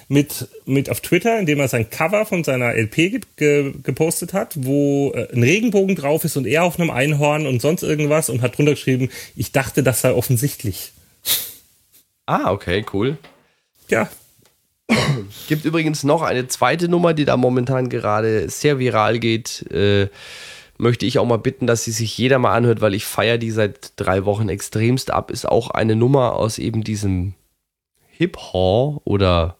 Mit, mit auf Twitter, indem er sein Cover von seiner LP ge ge gepostet hat, wo äh, ein Regenbogen drauf ist und er auf einem Einhorn und sonst irgendwas und hat drunter geschrieben, ich dachte, das sei offensichtlich. Ah, okay, cool. Ja. Gibt übrigens noch eine zweite Nummer, die da momentan gerade sehr viral geht. Äh, möchte ich auch mal bitten, dass sie sich jeder mal anhört, weil ich feiere die seit drei Wochen extremst ab. Ist auch eine Nummer aus eben diesem Hip-Hop oder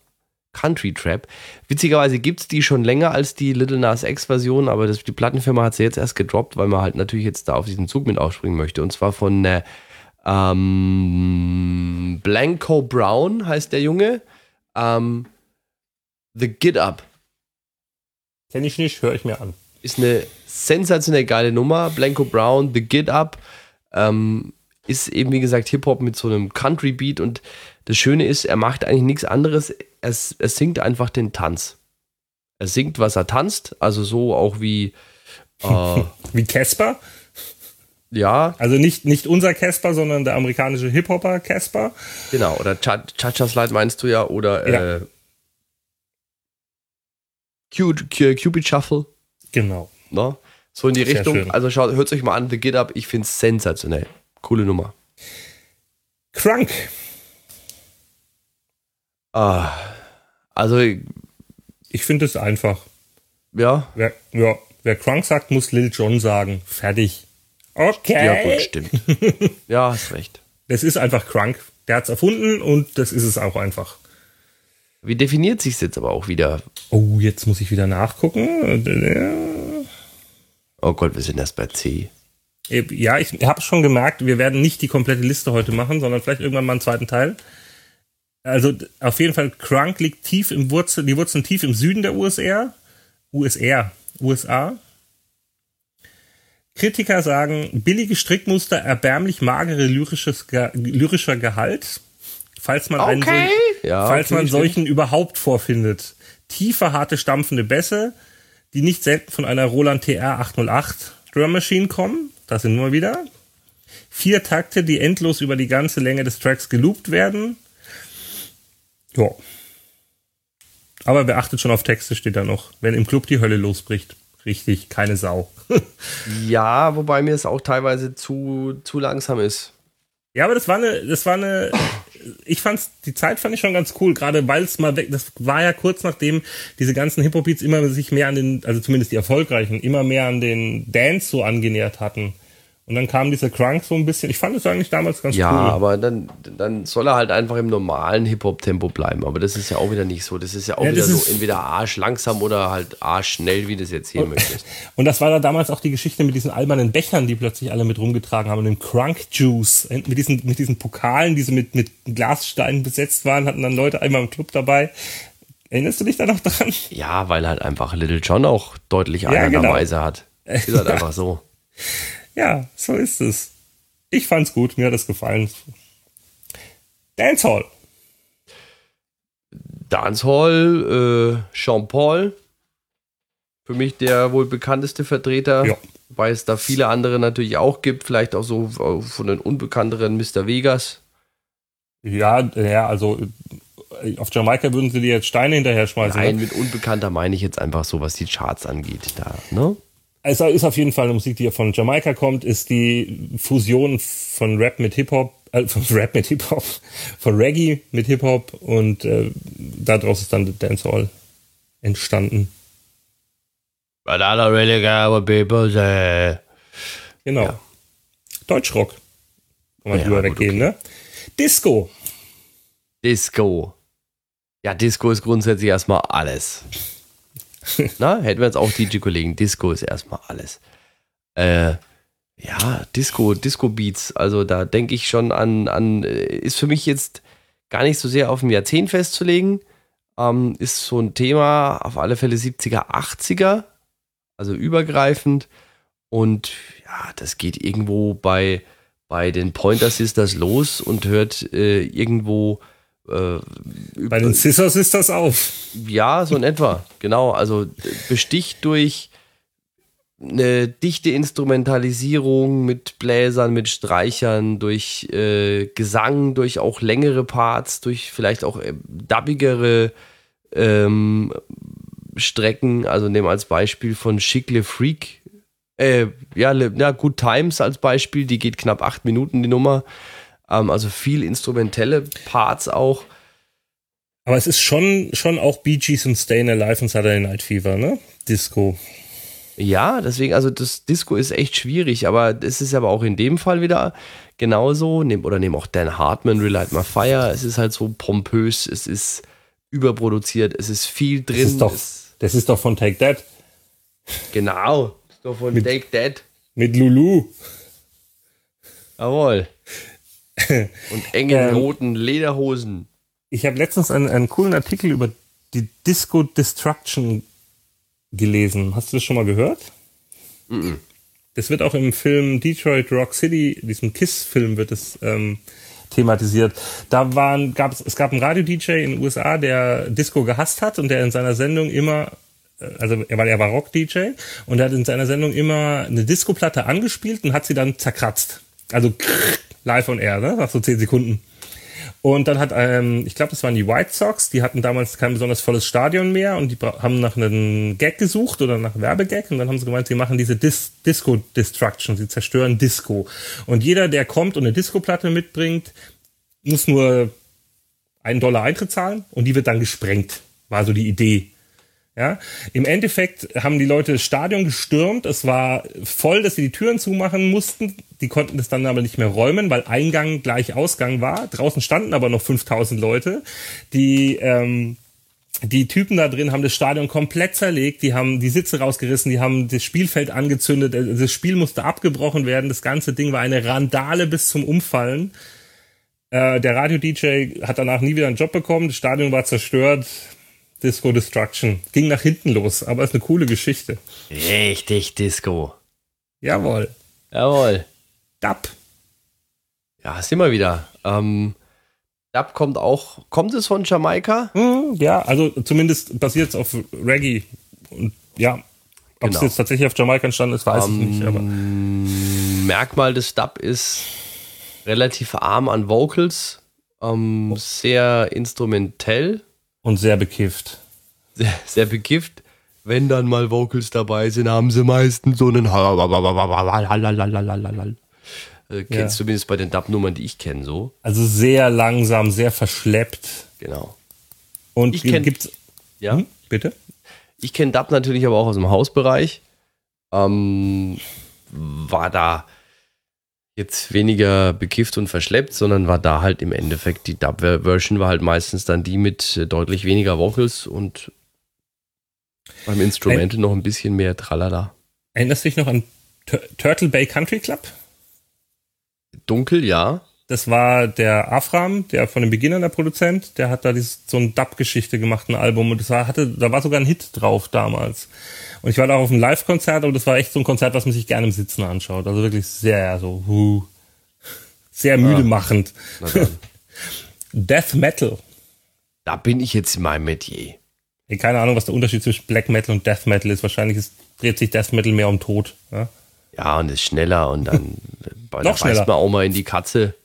Country Trap. Witzigerweise gibt es die schon länger als die Little Nas X-Version, aber das, die Plattenfirma hat sie jetzt erst gedroppt, weil man halt natürlich jetzt da auf diesen Zug mit aufspringen möchte. Und zwar von äh, ähm, Blanco Brown heißt der Junge. Ähm, The Get Up. Kenn ich nicht, höre ich mir an. Ist eine sensationell geile Nummer. Blanco Brown, The Get Up. Ähm, ist eben, wie gesagt, Hip-Hop mit so einem Country-Beat und das Schöne ist, er macht eigentlich nichts anderes. Er, er singt einfach den Tanz. Er singt, was er tanzt, also so auch wie. Äh, wie Casper? Ja. Also nicht, nicht unser Casper, sondern der amerikanische Hip-Hopper Casper. Genau, oder Cha-Cha Slide meinst du ja, oder ja. Äh, Cupid Shuffle. Genau. Ne? So in die Sehr Richtung. Schön. Also schaut, hört euch mal an, The Get Up. Ich finde es sensationell. Coole Nummer. Crunk. Ah, also. Ich finde es einfach. Ja. Wer, ja. Wer Crunk sagt, muss Lil Jon sagen. Fertig. Okay. Ja, gut, stimmt. ja, hast recht. Das ist einfach Crunk. Der hat es erfunden und das ist es auch einfach. Wie definiert sich jetzt aber auch wieder? Oh, jetzt muss ich wieder nachgucken. Oh Gott, wir sind erst bei C. Ja, ich habe schon gemerkt, wir werden nicht die komplette Liste heute machen, sondern vielleicht irgendwann mal einen zweiten Teil. Also auf jeden Fall, Crunk liegt tief im Wurzel, die Wurzeln tief im Süden der USR. USR, USA. Kritiker sagen, billige Strickmuster, erbärmlich magere lyrisches, lyrischer Gehalt. Falls man, okay. einen, ja, falls man solchen überhaupt vorfindet. Tiefe, harte, stampfende Bässe, die nicht selten von einer Roland TR 808 Drum Machine kommen. Das sind nur wieder. Vier Takte, die endlos über die ganze Länge des Tracks geloopt werden. Ja. Aber beachtet schon auf Texte steht da noch. Wenn im Club die Hölle losbricht. Richtig, keine Sau. ja, wobei mir es auch teilweise zu, zu langsam ist. Ja, aber das war eine, das war eine, ich fand's, die Zeit fand ich schon ganz cool, gerade weil es mal weg, das war ja kurz nachdem diese ganzen Hip-Hop-Beats immer sich mehr an den, also zumindest die erfolgreichen, immer mehr an den Dance so angenähert hatten. Und dann kam dieser Crunk so ein bisschen. Ich fand es eigentlich damals ganz ja, cool. Ja, aber dann, dann soll er halt einfach im normalen Hip-Hop-Tempo bleiben. Aber das ist ja auch wieder nicht so. Das ist ja auch ja, wieder so entweder arsch langsam oder halt arsch schnell, wie das jetzt hier und, möchtest. Und das war da damals auch die Geschichte mit diesen albernen Bechern, die plötzlich alle mit rumgetragen haben und dem Crunk Juice. Mit diesen, mit diesen Pokalen, die so mit, mit Glassteinen besetzt waren, hatten dann Leute einmal im Club dabei. Erinnerst du dich da noch dran? Ja, weil halt einfach Little John auch deutlich ja, genau. hat. Ist halt einfach so. Ja, so ist es. Ich fand's gut, mir hat es gefallen. Dancehall. Dancehall, äh, Jean-Paul. Für mich der wohl bekannteste Vertreter. Ja. Weil es da viele andere natürlich auch gibt. Vielleicht auch so von den unbekannteren Mr. Vegas. Ja, ja, also äh, auf Jamaika würden sie dir jetzt Steine hinterher schmeißen. Nein, ne? mit Unbekannter meine ich jetzt einfach so, was die Charts angeht. Da, ne? Es ist auf jeden Fall eine Musik, die von Jamaika kommt, ist die Fusion von Rap mit Hip-Hop, äh, von Rap mit Hip-Hop, von Reggae mit Hip-Hop und äh, daraus ist dann Dancehall entstanden. But I don't really care what people say. Genau. Ja. Deutschrock. Kann man ja, drüber weggehen, okay. ne? Disco. Disco. Ja, Disco ist grundsätzlich erstmal alles. Na, hätten wir jetzt auch DJ-Kollegen. Disco ist erstmal alles. Äh, ja, Disco, Disco-Beats. Also da denke ich schon an, an, äh, ist für mich jetzt gar nicht so sehr auf ein Jahrzehnt festzulegen. Ähm, ist so ein Thema, auf alle Fälle 70er, 80er, also übergreifend. Und ja, das geht irgendwo bei, bei den Pointer Sisters los und hört äh, irgendwo äh, Bei den Scissors ist das auf. Ja, so in etwa. Genau. Also besticht durch eine dichte Instrumentalisierung mit Bläsern, mit Streichern, durch äh, Gesang, durch auch längere Parts, durch vielleicht auch äh, dubbigere ähm, Strecken. Also nehmen als Beispiel von Schickle Freak. Äh, ja, ja, Good Times als Beispiel, die geht knapp acht Minuten, die Nummer. Ähm, also viel instrumentelle Parts auch. Aber es ist schon, schon auch Bee Gees und Stayin' Alive und Saturday Night Fever, ne? Disco. Ja, deswegen, also das Disco ist echt schwierig, aber es ist aber auch in dem Fall wieder genauso. Oder nehmen auch Dan Hartman, Relight My Fire. Es ist halt so pompös, es ist überproduziert, es ist viel drin. Das ist doch, das ist doch von Take That. Genau, das ist doch von mit, Take That. Mit Lulu. Jawohl. Und engen ähm, roten Lederhosen. Ich habe letztens einen, einen coolen Artikel über die Disco Destruction gelesen. Hast du das schon mal gehört? Mm. Das wird auch im Film Detroit Rock City, diesem Kiss-Film, wird es ähm, thematisiert. Da waren, gab es, es gab einen Radio-DJ in den USA, der Disco gehasst hat und der in seiner Sendung immer, äh, also er war, er war Rock-DJ und er hat in seiner Sendung immer eine Disco-Platte angespielt und hat sie dann zerkratzt. Also live on air, ne? Nach so zehn Sekunden. Und dann hat, ähm, ich glaube, das waren die White Sox, die hatten damals kein besonders volles Stadion mehr und die haben nach einem Gag gesucht oder nach Werbegag und dann haben sie gemeint, sie machen diese Dis Disco Destruction, sie zerstören Disco. Und jeder, der kommt und eine Disco-Platte mitbringt, muss nur einen Dollar Eintritt zahlen und die wird dann gesprengt. War so die Idee. Ja, im Endeffekt haben die Leute das Stadion gestürmt. Es war voll, dass sie die Türen zumachen mussten. Die konnten das dann aber nicht mehr räumen, weil Eingang gleich Ausgang war. Draußen standen aber noch 5000 Leute. Die, ähm, die Typen da drin haben das Stadion komplett zerlegt. Die haben die Sitze rausgerissen. Die haben das Spielfeld angezündet. Das Spiel musste abgebrochen werden. Das ganze Ding war eine Randale bis zum Umfallen. Äh, der Radio-DJ hat danach nie wieder einen Job bekommen. Das Stadion war zerstört. Disco Destruction. Ging nach hinten los, aber ist eine coole Geschichte. Richtig Disco. Jawohl. Jawohl. Dub. Ja, sind wir wieder. Ähm, Dub kommt auch, kommt es von Jamaika? Hm, ja, also zumindest basiert es auf Reggae. Und ja, ob es Genau. jetzt tatsächlich auf Jamaika entstanden ist, weiß ich nicht. Aber Merkmal des Dub ist relativ arm an Vocals, ähm, sehr instrumentell, und sehr bekifft. sehr, sehr bekifft. Wenn dann mal Vocals dabei sind, haben sie meistens so einen äh, Kennst Ja. zumindest bei den Dub-Nummern, die ich kenne, so. Also sehr langsam, sehr verschleppt. Genau. Und Ich kenn- gibt's. Ja. Hm, bitte? Ich kenne Dub natürlich aber auch aus dem Hausbereich. Ähm, war da jetzt weniger bekifft und verschleppt, sondern war da halt im Endeffekt die Dub-Version war halt meistens dann die mit äh, deutlich weniger Vocals und beim Instrumental noch ein bisschen mehr Tralala. Erinnerst du dich noch an Tur Turtle Bay Country Club? Dunkel, ja. Das war der Afram, der von den Beginnern der Produzent, der hat da dieses, so ein Dub-Geschichte gemacht, ein Album und das war, hatte, da war sogar ein Hit drauf damals. Und ich war da auf einem Live-Konzert und das war echt so ein Konzert, was man sich gerne im Sitzen anschaut. Also wirklich sehr so, huh, sehr müde machend. Death Metal. da bin ich jetzt in meinem Metier. Keine Ahnung, was der Unterschied zwischen Black Metal und Death Metal ist. Wahrscheinlich ist, dreht sich Death Metal mehr um Tod. Ja? Ja, und ist schneller und dann Noch schneller. beißt man auch mal in die Katze.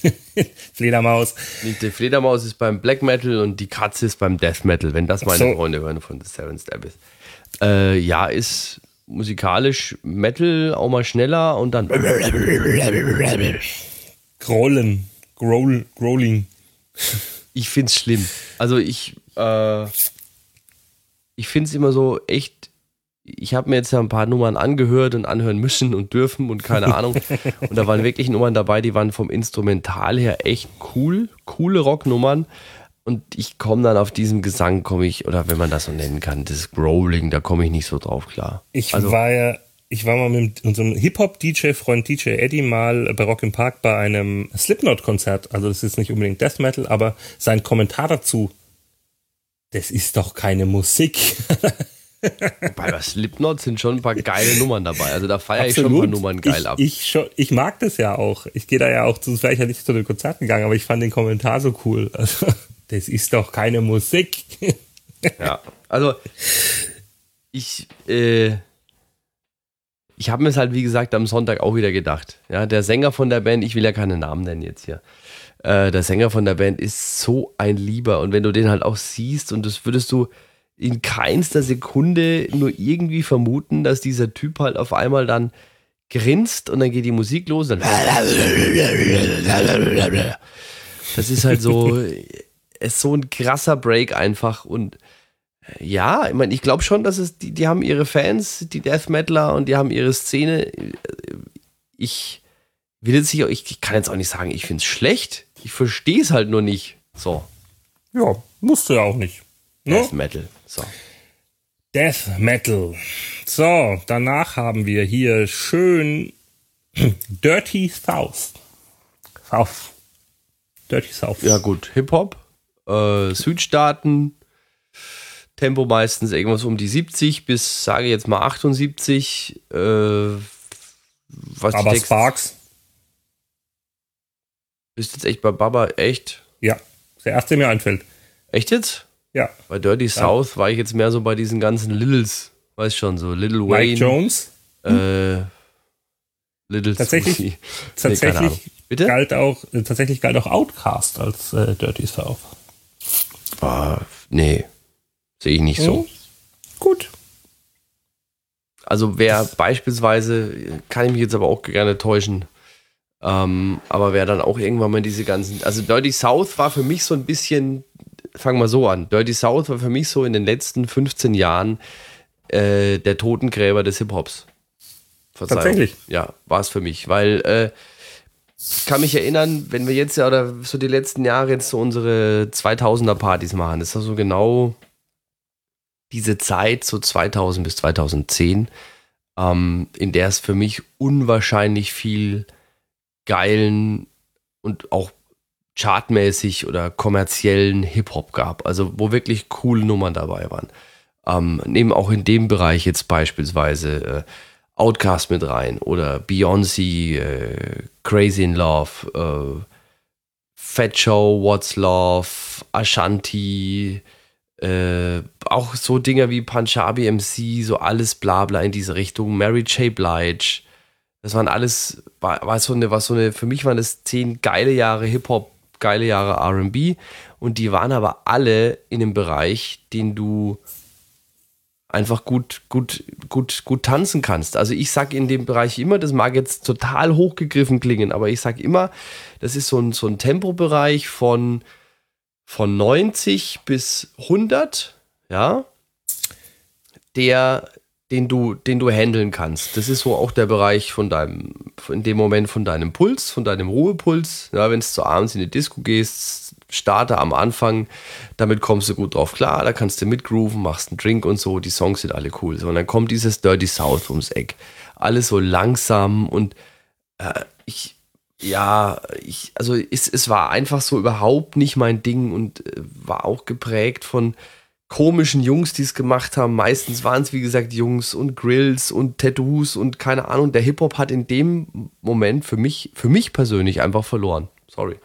Fledermaus. Die Fledermaus ist beim Black Metal und die Katze ist beim Death Metal, wenn das meine so. Freunde hören von The Seven Step ist. Äh, ja, ist musikalisch Metal auch mal schneller und dann. Grollen. Growl, Growling. Ich find's schlimm. Also ich, äh, ich find's immer so echt. Ich habe mir jetzt ja ein paar Nummern angehört und anhören müssen und dürfen und keine Ahnung. und da waren wirklich Nummern dabei, die waren vom Instrumental her echt cool, coole Rocknummern. Und ich komme dann auf diesen Gesang, komme ich, oder wenn man das so nennen kann, das Growling, da komme ich nicht so drauf klar. Ich Also- war ja, ich war mal mit unserem Hip-Hop-DJ-Freund DJ Eddie mal bei Rock im Park bei einem Slipknot-Konzert. Also das ist nicht unbedingt Death Metal, aber sein Kommentar dazu, das ist doch keine Musik. Bei der Slipknot sind schon ein paar geile Nummern dabei. Also da feiere ich schon ein paar Nummern geil ich, ab. Ich, schon, ich mag das ja auch. Ich gehe da ja auch, ich ja nicht zu dem Konzert gegangen, aber ich fand den Kommentar so cool. Also, das ist doch keine Musik. Ja, also ich, äh, ich habe mir es halt, wie gesagt, am Sonntag auch wieder gedacht. Ja, der Sänger von der Band, ich will ja keine Namen nennen jetzt hier. Äh, der Sänger von der Band ist so ein Lieber und wenn du den halt auch siehst und das würdest du in keinster Sekunde nur irgendwie vermuten, dass dieser Typ halt auf einmal dann grinst und dann geht die Musik los. Dann das ist halt so, ist so ein krasser Break einfach und ja, ich meine, ich glaube schon, dass es, die, die haben ihre Fans, die Death Metaler und die haben ihre Szene. Ich will jetzt nicht, ich, ich kann jetzt auch nicht sagen, ich finde es schlecht. Ich verstehe es halt nur nicht. So, Ja, musst du ja auch nicht. Ne? Death Metal. So. Death Metal. So, danach haben wir hier schön Dirty South. South. Dirty South. Ja, gut, Hip-Hop, äh, Südstaaten, Tempo meistens irgendwas um die 70 bis, sage ich jetzt mal 78. Äh, was Aber Sparks. Bist jetzt echt bei Baba, echt? Ja, das der erste, der mir einfällt. Echt jetzt? Ja. Bei Dirty South war ich jetzt mehr so bei diesen ganzen Littles, weiß schon, so Little Mike Wayne, Jones. äh, Little Tatsächlich- keine Tatsächlich. Bitte? galt auch, äh, tatsächlich galt auch Outcast als äh, Dirty South. Ah, nee, sehe ich nicht so. Hm? Gut. Also wer beispielsweise, kann ich mich jetzt aber auch gerne täuschen, ähm, aber wer dann auch irgendwann mal diese ganzen, also Dirty South war für mich so ein bisschen fangen wir so an. Dirty South war für mich so in den letzten 15 Jahren äh, der Totengräber des Hip-Hops. Tatsächlich? Ja, war es für mich, weil äh, kann mich erinnern, wenn wir jetzt ja oder so die letzten Jahre jetzt so unsere 2000er Partys machen, das ist so genau diese Zeit, so 2000 bis 2010, ähm, in der es für mich unwahrscheinlich viel geilen und auch chartmäßig oder kommerziellen Hip-Hop gab. Also wo wirklich coole Nummern dabei waren. Ähm, nehmen auch in dem Bereich jetzt beispielsweise äh, Outcast mit rein oder Beyoncé, äh, Crazy in Love, äh, Fat Show, What's Love, Ashanti, äh, auch so Dinger wie Punjabi MC, so alles Blabla in diese Richtung, Mary J. Blige. Das waren alles, war, war so eine, war so eine, für mich waren das zehn geile Jahre Hip-Hop, geile Jahre RB und die waren aber alle in einem Bereich, den du einfach gut, gut, gut, gut tanzen kannst. Also ich sage in dem Bereich immer, das mag jetzt total hochgegriffen klingen, aber ich sage immer, das ist so ein, so ein Tempobereich von, von 90 bis 100, ja, der, den du, den du handeln kannst. Das ist so auch der Bereich von deinem, in dem Moment von deinem Puls, von deinem Ruhepuls. Ja, wenn du zu abends in die Disco gehst, Starter am Anfang, damit kommst du gut drauf klar, da kannst du mitgrooven, machst einen Drink und so, die Songs sind alle cool. So, und dann kommt dieses Dirty South ums Eck. Alles so langsam und äh, ich, ja, ich, also es, es war einfach so überhaupt nicht mein Ding und äh, war auch geprägt von komischen Jungs, die es gemacht haben. Meistens waren es, wie gesagt, Jungs und Grills und Tattoos und keine Ahnung. Der Hip-Hop hat in dem Moment für mich, für mich persönlich einfach verloren. Sorry.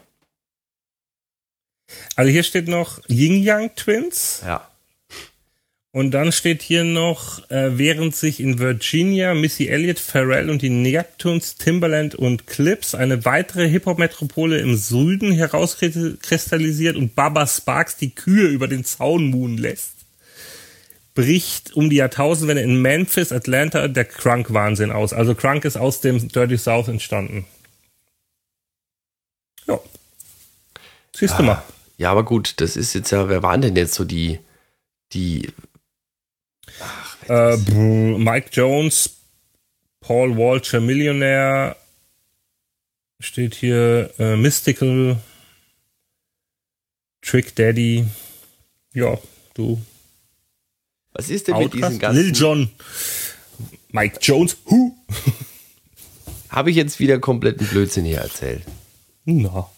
Also hier steht noch Yin Yang Twins. Ja. Und dann steht hier noch, äh, während sich in Virginia Missy Elliott, Pharrell und die Neptunes, Timbaland und Clips eine weitere Hip-Hop-Metropole im Süden herauskristallisiert und Baba Sparks die Kühe über den Zaun muhen lässt, bricht um die Jahrtausendwende in Memphis, Atlanta der Crunk-Wahnsinn aus. Also Crunk ist aus dem Dirty South entstanden. Ja. Siehst du mal. Ja, aber gut, das ist jetzt ja, wer waren denn jetzt so die, die. Äh, Mike Jones, Paul Walcher Millionär, steht hier äh, Mystical, Trick Daddy. Ja, du. Was ist denn Outcast? mit diesen ganzen. Lil Jon, Mike Jones, who? Habe ich jetzt wieder kompletten Blödsinn hier erzählt? Na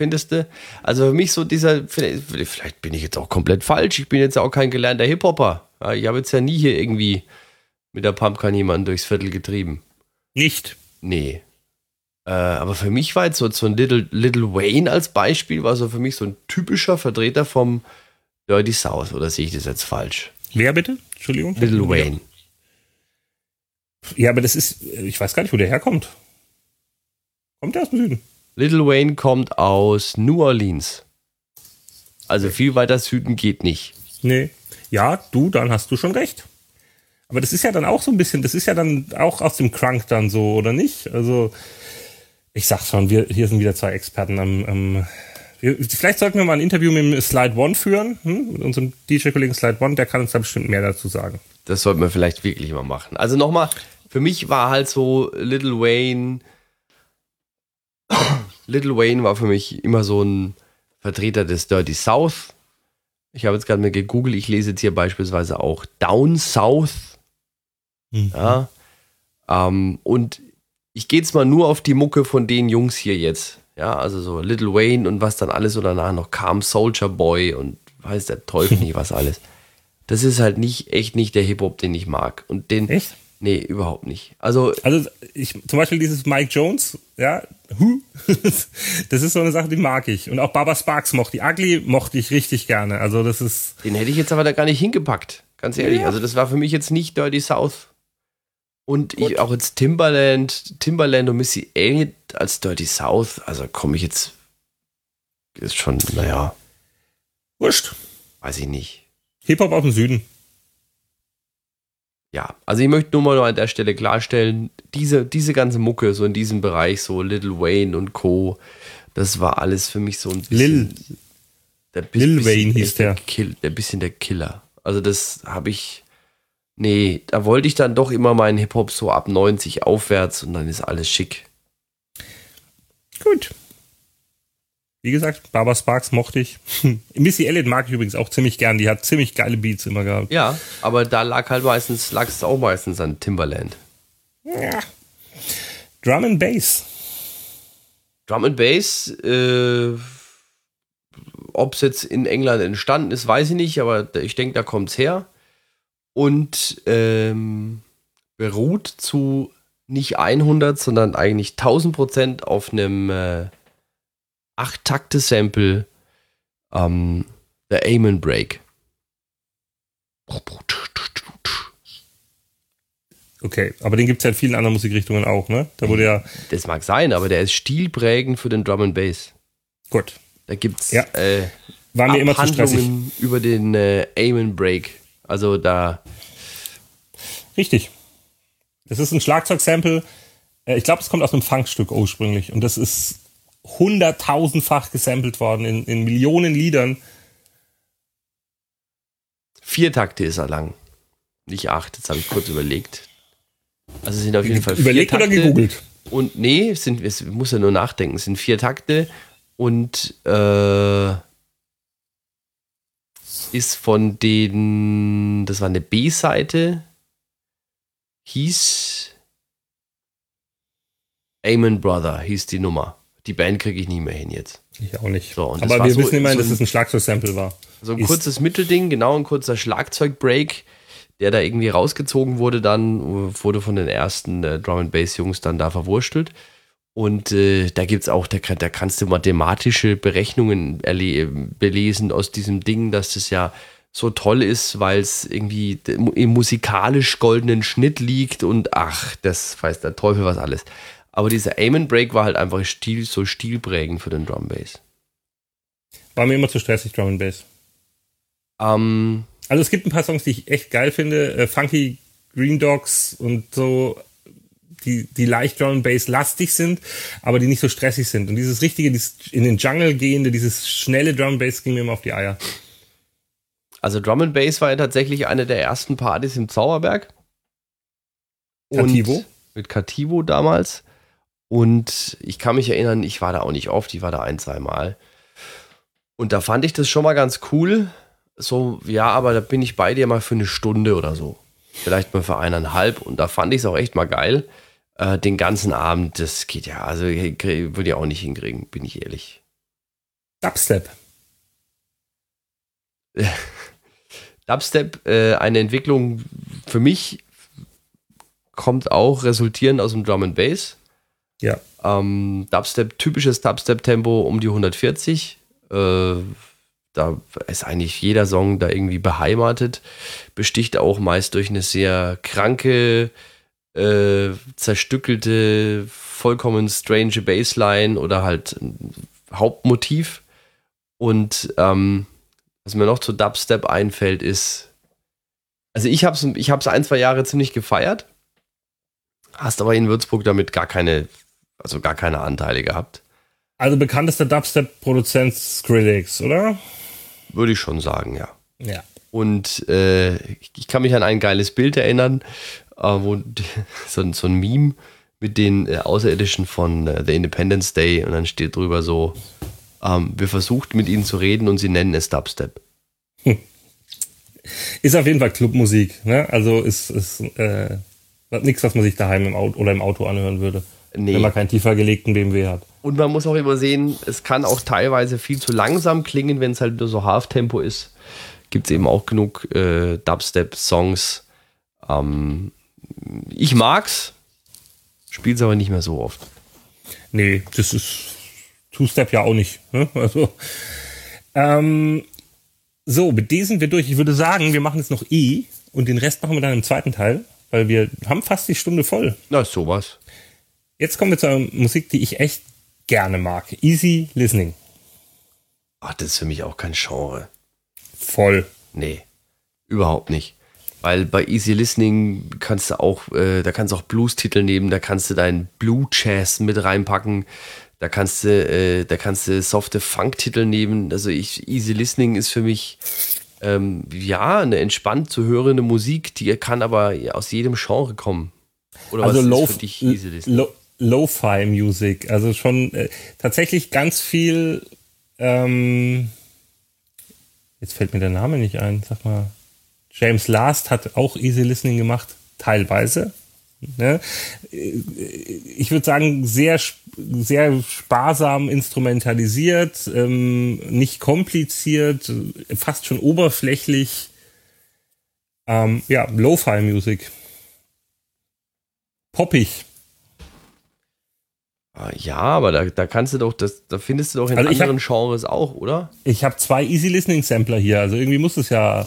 findest du? Also für mich so dieser, vielleicht bin ich jetzt auch komplett falsch, ich bin jetzt auch kein gelernter Hip-Hopper. Ich habe jetzt ja nie hier irgendwie mit der Pumpkin jemanden durchs Viertel getrieben. Nicht? Nee. Äh, aber für mich war jetzt so, so ein Little, Little Wayne als Beispiel, war so für mich so ein typischer Vertreter vom Dirty South, oder sehe ich das jetzt falsch? Wer bitte? Entschuldigung? Little Wayne. Ja, aber das ist, ich weiß gar nicht, wo der herkommt. Kommt der aus dem Süden? Little Wayne kommt aus New Orleans. Also viel weiter Süden geht nicht. Nee. Ja, du, dann hast du schon recht. Aber das ist ja dann auch so ein bisschen, das ist ja dann auch aus dem Crunk dann so, oder nicht? Also, ich sag's schon, wir, hier sind wieder zwei Experten am, am vielleicht sollten wir mal ein Interview mit dem Slide One führen, hm? mit unserem DJ-Kollegen Slide One, der kann uns da bestimmt mehr dazu sagen. Das sollten wir vielleicht wirklich mal machen. Also nochmal, für mich war halt so Little Wayne, Little Wayne war für mich immer so ein Vertreter des Dirty South. Ich habe jetzt gerade mal gegoogelt, ich lese jetzt hier beispielsweise auch Down South. Mhm. Ja. Ähm, und ich gehe jetzt mal nur auf die Mucke von den Jungs hier jetzt. Ja, also so Little Wayne und was dann alles so danach noch kam, Soldier Boy und weiß der Teufel nicht was alles. Das ist halt nicht, echt nicht der Hip-Hop, den ich mag. Und den, echt? Nee, überhaupt nicht. Also, also ich, zum Beispiel dieses Mike Jones, ja, das ist so eine Sache, die mag ich. Und auch Baba Sparks mochte ich. Ugly mochte ich richtig gerne. Also das ist. Den hätte ich jetzt aber da gar nicht hingepackt. Ganz ehrlich. Ja. Also das war für mich jetzt nicht Dirty South. Und ich, auch jetzt Timberland, Timberland und Missy Elliott als Dirty South, also komme ich jetzt, ist schon, naja. Wurscht. Weiß ich nicht. Hip-Hop aus dem Süden ja, also ich möchte nur mal an der Stelle klarstellen, diese, diese ganze Mucke, so in diesem Bereich, so Little Wayne und Co., das war alles für mich so ein bisschen. Lil. der Lil Wayne hieß der. Der, Kill, der bisschen der Killer. Also das habe ich. Nee, da wollte ich dann doch immer meinen Hip-Hop so ab 90 aufwärts und dann ist alles schick. Gut. Wie gesagt, Barbara Sparks mochte ich. Missy Elliott mag ich übrigens auch ziemlich gern. Die hat ziemlich geile Beats immer gehabt. Ja, aber da lag halt meistens, lag es auch meistens an Timberland. Ja. Drum and Bass. Drum and Bass, äh, ob es jetzt in England entstanden ist, weiß ich nicht, aber ich denke, da kommt es her. Und ähm, beruht zu nicht 100, sondern eigentlich 1000 Prozent auf einem äh, 8-Takte-Sample, ähm, der Amen Break. Okay, aber den gibt es ja in vielen anderen Musikrichtungen auch, ne? Da wurde ja. Das mag sein, aber der ist stilprägend für den Drum and Bass. Gut. Da gibt es Ja. äh, War mir immer zu stressig. Über den äh, Amen Break. Also da, Richtig. Das ist ein Schlagzeugsample. Äh, Ich glaube, es kommt aus einem Funkstück ursprünglich. Und das ist hunderttausendfach gesampelt worden in, in Millionen Liedern. vier Takte ist er lang. Nicht acht, jetzt habe ich kurz überlegt. Also es sind auf jeden Fall Überlegt vier oder Takte. gegoogelt? Und nee, es, sind, es muss ja nur nachdenken. Es sind vier Takte und äh, ist von den, das war eine B-Seite, hieß Amen Brother, hieß die Nummer. Die Band kriege ich nie mehr hin jetzt. Ich auch nicht. So, Aber wir so- wissen immerhin, so dass es ein Schlagzeugsample war. So ein Ist- kurzes Mittelding, genau, ein kurzer Schlagzeugbreak, der da irgendwie rausgezogen wurde, dann wurde von den ersten äh, Drum and Bass Jungs dann da verwurstelt. Und äh, da gibt es auch, da, da kannst du mathematische Berechnungen belesen aus diesem Ding, dass das ja so toll ist, weil es irgendwie im musikalisch goldenen Schnitt liegt und ach, das weiß der Teufel was alles. Aber dieser Amen Break war halt einfach Stil, so stilprägend für den Drum Bass. War mir immer zu stressig, Drum and Bass. Ähm, Also es gibt ein paar Songs, die ich echt geil finde. Äh, Funky Green Dogs und so, die, die leicht Drum and Bass lastig sind, aber die nicht so stressig sind. Und dieses richtige, dieses in den Jungle gehende, dieses schnelle Drum and Bass ging mir immer auf die Eier. Also Drum and Bass war ja tatsächlich eine der ersten Partys im Zauberberg. Und Cativo? Mit Cativo damals. Und ich kann mich erinnern, ich war da auch nicht oft, ich war da ein, zwei Mal. Und da fand ich das schon mal ganz cool. So, ja, aber da bin ich bei dir mal für eine Stunde oder so. Vielleicht mal für eineinhalb. Und da fand ich es auch echt mal geil. Äh, den ganzen Abend, das geht ja, also würde ich auch nicht hinkriegen, bin ich ehrlich. Dubstep. Dubstep, äh, eine Entwicklung für mich, kommt auch resultierend aus dem Drum and Bass. Ja. Ähm, Dubstep, typisches Dubstep-Tempo um die 140. Äh, da ist eigentlich jeder Song da irgendwie beheimatet. Besticht auch meist durch eine sehr kranke, äh, zerstückelte, vollkommen strange Bassline oder halt Hauptmotiv. Und ähm, was mir noch zu Dubstep einfällt, ist, also ich habe es ich hab's ein, zwei Jahre ziemlich gefeiert, hast aber in Würzburg damit gar keine, also gar keine Anteile gehabt. Also bekanntester Dubstep-Produzent Skrillex, oder? Würde ich schon sagen, ja. Ja. Und äh, ich- kann mich an ein geiles Bild erinnern, äh, wo so, ein- so ein Meme mit den äh, Außerirdischen von äh, The Independence Day und dann steht drüber so, ähm, wir versuchten mit ihnen zu reden und sie nennen es Dubstep. Ist auf jeden Fall Clubmusik, ne? Also ist, ist äh, nichts, was man sich daheim im Auto oder im Auto anhören würde. Nee. Wenn man keinen tiefer gelegten BMW hat. Und man muss auch immer sehen, es kann auch teilweise viel zu langsam klingen, wenn es halt nur so Half-Tempo ist. Gibt es eben auch genug äh, Dubstep-Songs. Ähm, ich mag's, spiel's aber nicht mehr so oft. Nee, das ist Two-Step ja auch nicht. Ne? Also, ähm, so, mit denen sind wir durch. Ich würde sagen, wir machen jetzt noch E und den Rest machen wir dann im zweiten Teil, weil wir haben fast die Stunde voll. Na, sowas. Jetzt kommen wir zur Musik, die ich echt gerne mag. Easy Listening. Ach, das ist für mich auch kein Genre. Voll. Nee, überhaupt nicht. Weil bei Easy Listening kannst du auch, äh, da kannst du auch Blues-Titel nehmen, da kannst du deinen Blue Jazz mit reinpacken. Da kannst du, äh, da kannst du softe Funk-Titel nehmen. Also ich, Easy Listening ist für mich ähm, ja eine entspannt zu hörende Musik, die kann aber aus jedem Genre kommen. Oder also was low, ist für dich Easy Listening? Lo Lo-Fi Music, also schon äh, tatsächlich ganz viel. Ähm, jetzt fällt mir der Name nicht ein. Sag mal, James Last hat auch Easy Listening gemacht, teilweise. Ne? Ich würde sagen, sehr, sehr sparsam instrumentalisiert, ähm, nicht kompliziert, fast schon oberflächlich. Ähm, ja, Lo-Fi-Musik. Poppig. Ah, ja, aber da, da kannst du doch, das, da findest du doch in also anderen hab, Genres auch, oder? Ich habe zwei Easy Listening Sampler hier, also irgendwie muss es ja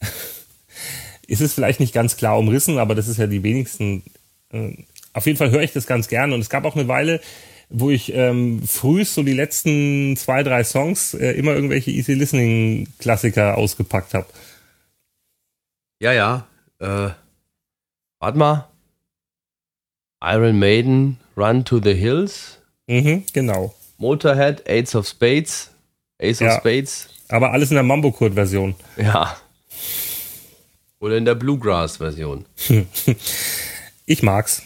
ist es vielleicht nicht ganz klar umrissen, aber das ist ja die wenigsten. Äh, auf jeden Fall höre ich das ganz gerne. Und es gab auch eine Weile, wo ich ähm, frühst so die letzten zwei, drei Songs äh, immer irgendwelche Easy Listening Klassiker ausgepackt habe. Ja, ja. Äh, warte mal. Iron Maiden, Run to the Hills. Mhm, genau. Motorhead, Ace of Spades. Ace ja, of Spades. Aber alles in der Mambo-Kurt-Version. Ja. Oder in der Bluegrass-Version. ich mag's.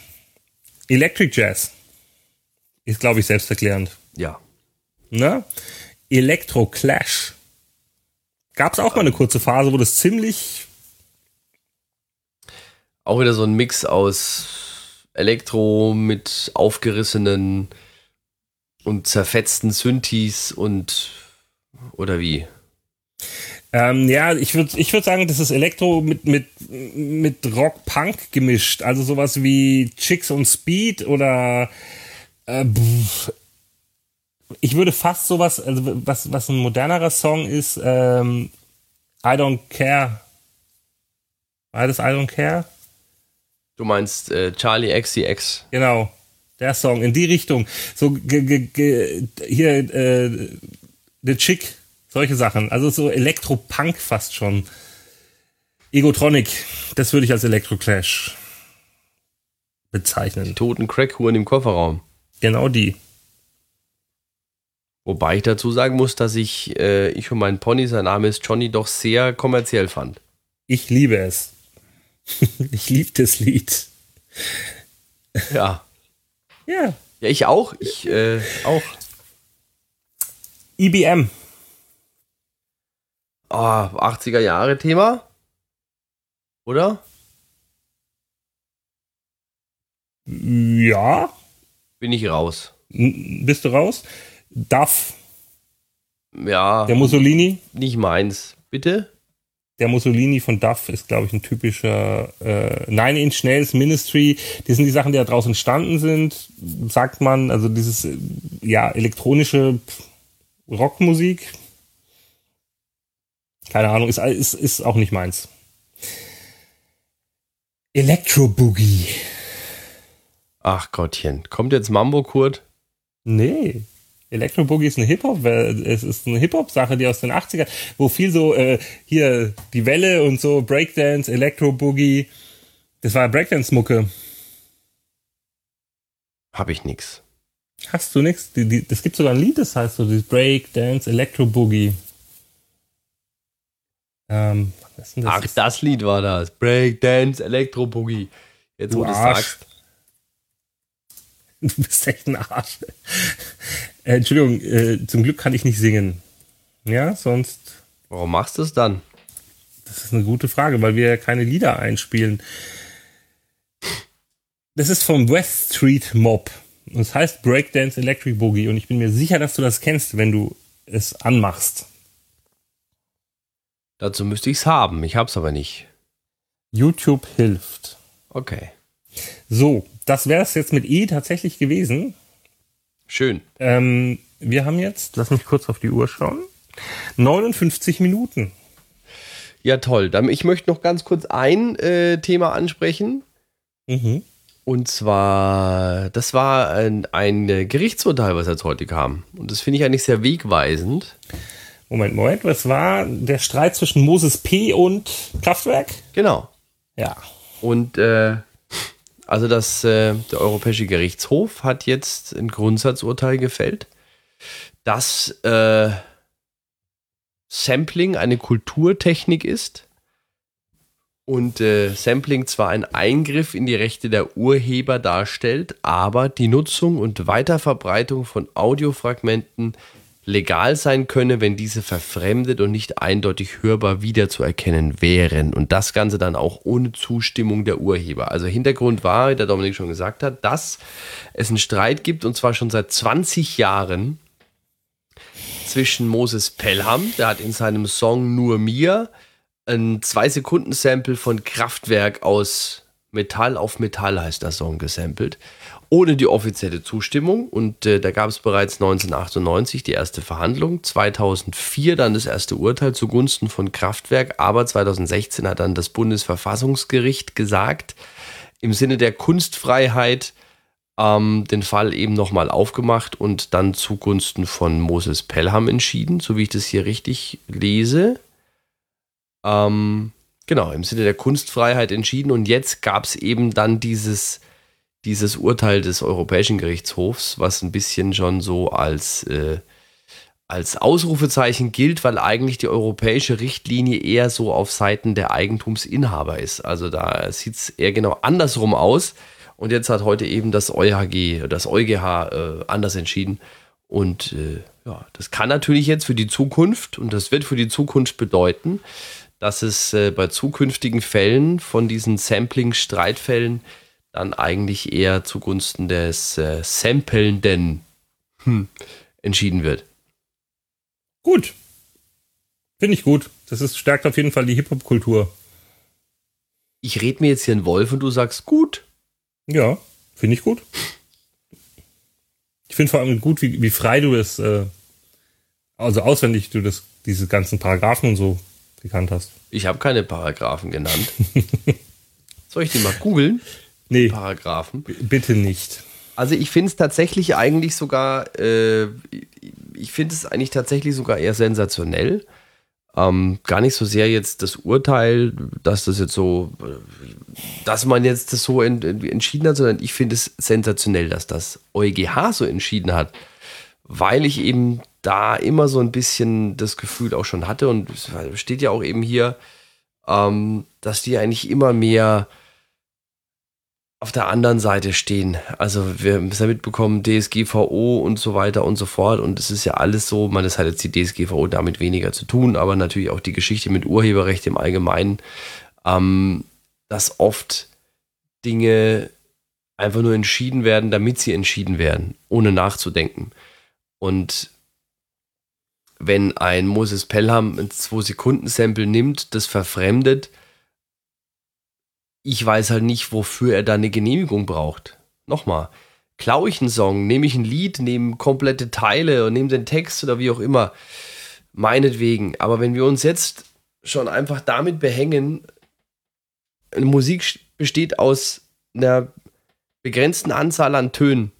Electric Jazz ist, glaube ich, selbsterklärend. Ja. Ne? Electro Clash. Gab es auch mal eine kurze Phase, wo das ziemlich. Auch wieder so ein Mix aus Elektro mit aufgerissenen und zerfetzten Synthes und. Oder wie? Ähm, ja, ich würde ich würd sagen, das ist Elektro mit, mit, mit Rock-Punk gemischt. Also sowas wie Chicks on Speed oder äh, ich würde fast sowas, also was, was ein modernerer Song ist, ähm, I Don't Care. War das I Don't Care? Du meinst äh, Charlie XCX. Genau, der Song in die Richtung. So hier äh, The Chick solche Sachen. Also so Elektro-Punk fast schon. Egotronic, das würde ich als Elektro-Clash bezeichnen. Die toten Crackhuren im Kofferraum. Genau die. Wobei ich dazu sagen muss, dass ich, äh, ich und mein Pony, sein Name ist Johnny, doch sehr kommerziell fand. Ich liebe es. ich liebe das Lied. Ja. Ja. Ja, ich auch. Ich äh, auch. IBM. Oh, 80er Jahre Thema? Oder? Ja. Bin ich raus. Bist du raus? Duff. Ja. Der Mussolini? Nicht meins. Bitte? Der Mussolini von Duff ist, glaube ich, ein typischer äh, Nine Inch Nails Ministry. Die sind die Sachen, die da draußen entstanden sind, sagt man. Also dieses ja elektronische Rockmusik, keine Ahnung, ist, ist, ist auch nicht meins. Electro Boogie. Ach Gottchen. Kommt jetzt Mambo Kurt? Nee. Electro Boogie ist eine Hip-Hop, es ist eine Hip-Hop-Sache, die aus den 80ern, wo viel so, äh, hier, die Welle und so, Breakdance, Electro Boogie, das war Breakdance-Mucke. Hab ich nix. Hast du nix? Die, die, das gibt sogar ein Lied, das heißt so, das Breakdance, Electro Boogie. Ähm, was ist denn das? Ach, das Lied war das. Breakdance, Elektro Boogie. Jetzt, du wo du sagst. Du bist echt ein Arsch. Äh, Entschuldigung, äh, zum Glück kann ich nicht singen. Ja, sonst. Warum machst du es dann? Das ist eine gute Frage, weil wir ja keine Lieder einspielen. Das ist vom West Street Mob. Und es heißt Breakdance Electric Boogie. Und ich bin mir sicher, dass du das kennst, wenn du es anmachst. Dazu müsste ich es haben. Ich habe es aber nicht. YouTube hilft. Okay. So, das wäre es jetzt mit E tatsächlich gewesen. Schön. Ähm, wir haben jetzt, lass mich kurz auf die Uhr schauen, 59 Minuten. Ja, toll. Ich möchte noch ganz kurz ein äh, Thema ansprechen. Mhm. Und zwar, das war ein, ein Gerichtsurteil, was jetzt heute kam. Und das finde ich eigentlich sehr wegweisend. Moment, Moment, was war der Streit zwischen Moses P. und Kraftwerk? Genau. Ja. Und äh, Also das, äh, der Europäische Gerichtshof hat jetzt ein Grundsatzurteil gefällt, dass äh, Sampling eine Kulturtechnik ist und äh, Sampling zwar ein Eingriff in die Rechte der Urheber darstellt, aber die Nutzung und Weiterverbreitung von Audiofragmenten legal sein könne, wenn diese verfremdet und nicht eindeutig hörbar wiederzuerkennen wären. Und das Ganze dann auch ohne Zustimmung der Urheber. Also Hintergrund war, wie der Dominik schon gesagt hat, dass es einen Streit gibt und zwar schon seit 20 Jahren zwischen Moses Pelham, der hat in seinem Song Nur mir ein 2-Sekunden-Sample von Kraftwerk aus Metall auf Metall heißt der Song gesampelt ohne die offizielle Zustimmung. Und äh, da gab es bereits 1998 die erste Verhandlung, 2004 dann das erste Urteil zugunsten von Kraftwerk, aber 2016 hat dann das Bundesverfassungsgericht gesagt, im Sinne der Kunstfreiheit ähm, den Fall eben nochmal aufgemacht und dann zugunsten von Moses Pelham entschieden, so wie ich das hier richtig lese. Ähm, genau, im Sinne der Kunstfreiheit entschieden. Und jetzt gab es eben dann dieses dieses Urteil des Europäischen Gerichtshofs, was ein bisschen schon so als, äh, als Ausrufezeichen gilt, weil eigentlich die europäische Richtlinie eher so auf Seiten der Eigentumsinhaber ist. Also da sieht es eher genau andersrum aus. Und jetzt hat heute eben das EuHG, das EuGH äh, anders entschieden. Und äh, ja, das kann natürlich jetzt für die Zukunft und das wird für die Zukunft bedeuten, dass es äh, bei zukünftigen Fällen von diesen Sampling-Streitfällen dann eigentlich eher zugunsten des äh, Sampelnden hm, entschieden wird. Gut. Finde ich gut. Das ist, stärkt auf jeden Fall die Hip-Hop-Kultur. Ich rede mir jetzt hier einen Wolf und du sagst gut. Ja, finde ich gut. Ich finde vor allem gut, wie, wie frei du es, äh, also auswendig du das, diese ganzen Paragraphen und so gekannt hast. Ich habe keine Paragraphen genannt. Soll ich die mal googeln? Nee, Paragraphen. bitte nicht. Also ich finde es tatsächlich eigentlich sogar, äh, ich finde es eigentlich tatsächlich sogar eher sensationell. Ähm, gar nicht so sehr jetzt das Urteil, dass das jetzt so, dass man jetzt das so en entschieden hat, sondern ich finde es sensationell, dass das EuGH so entschieden hat, weil ich eben da immer so ein bisschen das Gefühl auch schon hatte und es steht ja auch eben hier, ähm, dass die eigentlich immer mehr auf der anderen Seite stehen. Also wir haben ja mitbekommen, DSGVO und so weiter und so fort. Und es ist ja alles so, man, es hat jetzt die DSGVO damit weniger zu tun, aber natürlich auch die Geschichte mit Urheberrecht im Allgemeinen, ähm, dass oft Dinge einfach nur entschieden werden, damit sie entschieden werden, ohne nachzudenken. Und wenn ein Moses Pelham ein 2-Sekunden-Sample nimmt, das verfremdet, ich weiß halt nicht, wofür er da eine Genehmigung braucht. Nochmal, klaue ich einen Song, nehme ich ein Lied, nehme komplette Teile und nehme den Text oder wie auch immer, meinetwegen. Aber wenn wir uns jetzt schon einfach damit behängen, Musik besteht aus einer begrenzten Anzahl an Tönen.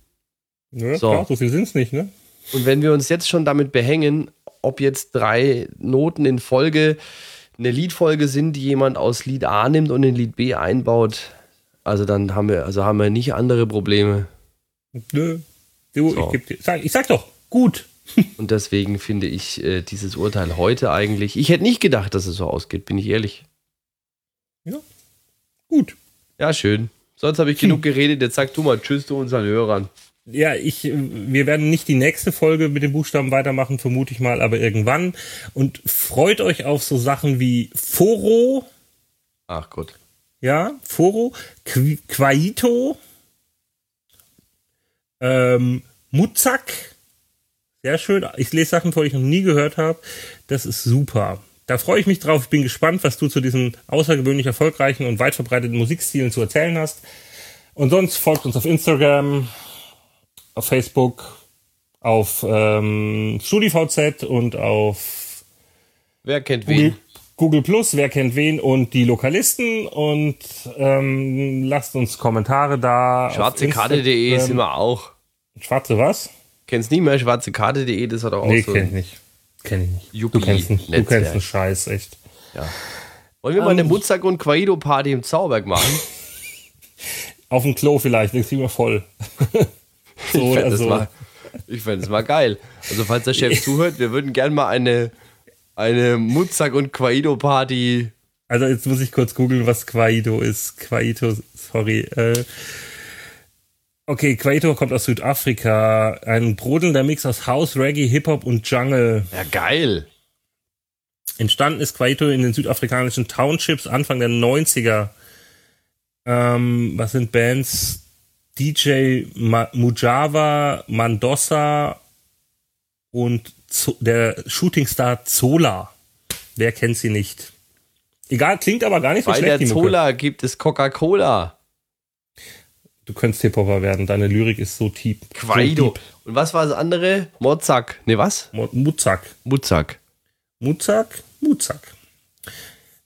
Ja, so. klar, so viel sind es nicht, ne? Und wenn wir uns jetzt schon damit behängen, ob jetzt drei Noten in Folge eine Liedfolge sind, die jemand aus Lied A nimmt und in Lied B einbaut, also dann haben wir, also haben wir nicht andere Probleme. Nö. Du, so. ich, dir, sag, ich sag doch, gut. und deswegen finde ich äh, dieses Urteil heute eigentlich. Ich hätte nicht gedacht, dass es so ausgeht, bin ich ehrlich. Ja. Gut. Ja, schön. Sonst habe ich hm. genug geredet. Jetzt sag du mal Tschüss zu unseren Hörern. Ja, ich, wir werden nicht die nächste Folge mit den Buchstaben weitermachen, vermute ich mal, aber irgendwann. Und freut euch auf so Sachen wie Foro. Ach gut. Ja, Foro, Qu Quaito, ähm, Muzak. Sehr schön. Ich lese Sachen vor, die ich noch nie gehört habe. Das ist super. Da freue ich mich drauf. Ich bin gespannt, was du zu diesen außergewöhnlich erfolgreichen und weit verbreiteten Musikstilen zu erzählen hast. Und sonst folgt uns auf Instagram, auf Facebook, auf ähm, StudiVZ und auf Wer kennt Google, wen? Google Plus, wer kennt wen und die Lokalisten und ähm, lasst uns Kommentare da. Schwarzekarte.de sind wir auch. Schwarze was? Kennst nie mehr schwarzekarte.de, das hat auch nee, so. kenn ich nicht. Kenn ich nicht. Yuppie du kennst, einen, du kennst einen Scheiß, echt. Ja. Wollen wir um, mal eine ähm. Muzak- und Quaido-Party im Zauberberg machen? Auf dem Klo vielleicht, dann kriegen wir voll. so, ich fände also. mal, fänd mal geil. Also falls der Chef zuhört, wir würden gerne mal eine, eine Muzak- und Quaido-Party. Also jetzt muss ich kurz googeln, was Quaido ist. Quaido, sorry. Äh, okay, Quaido kommt aus Südafrika. Ein brodelnder Mix aus House, Reggae, Hip-Hop und Jungle. Ja, geil. Entstanden ist Quaito in den südafrikanischen Townships Anfang der 90er. Ähm, was sind Bands? DJ Ma Mujava, Mandossa und Z der Shootingstar Zola. Wer kennt sie nicht? Egal, klingt aber gar nicht so Bei schlecht. Bei der Zola gibt es Coca-Cola. Du könntest Hip-Hopper werden, deine Lyrik ist so tief. Quaido. So Und was war das andere? Mozak. Ne, was? Muzak. Muzak. Muzak, Muzak.